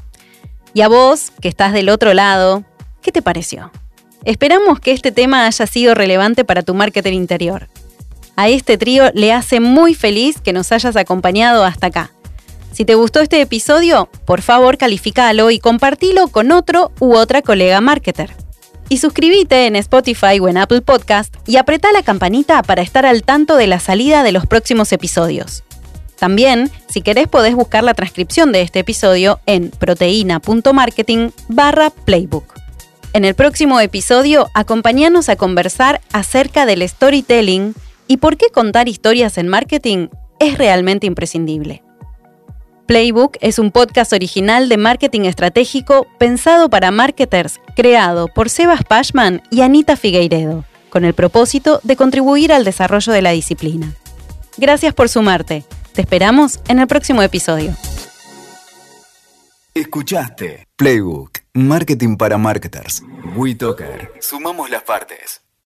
[SPEAKER 2] Y a vos, que estás del otro lado, ¿qué te pareció? Esperamos que este tema haya sido relevante para tu marketing interior. A este trío le hace muy feliz que nos hayas acompañado hasta acá. Si te gustó este episodio, por favor calificalo y compartilo con otro u otra colega marketer. Y suscríbete en Spotify o en Apple Podcast y apretá la campanita para estar al tanto de la salida de los próximos episodios. También, si querés, podés buscar la transcripción de este episodio en proteína.marketing barra playbook. En el próximo episodio, acompáñanos a conversar acerca del storytelling y por qué contar historias en marketing es realmente imprescindible. Playbook es un podcast original de marketing estratégico pensado para marketers, creado por Sebas Pashman y Anita Figueiredo, con el propósito de contribuir al desarrollo de la disciplina. Gracias por sumarte. Te esperamos en el próximo episodio.
[SPEAKER 1] Escuchaste Playbook, Marketing para Marketers. WeToker. Sumamos las partes.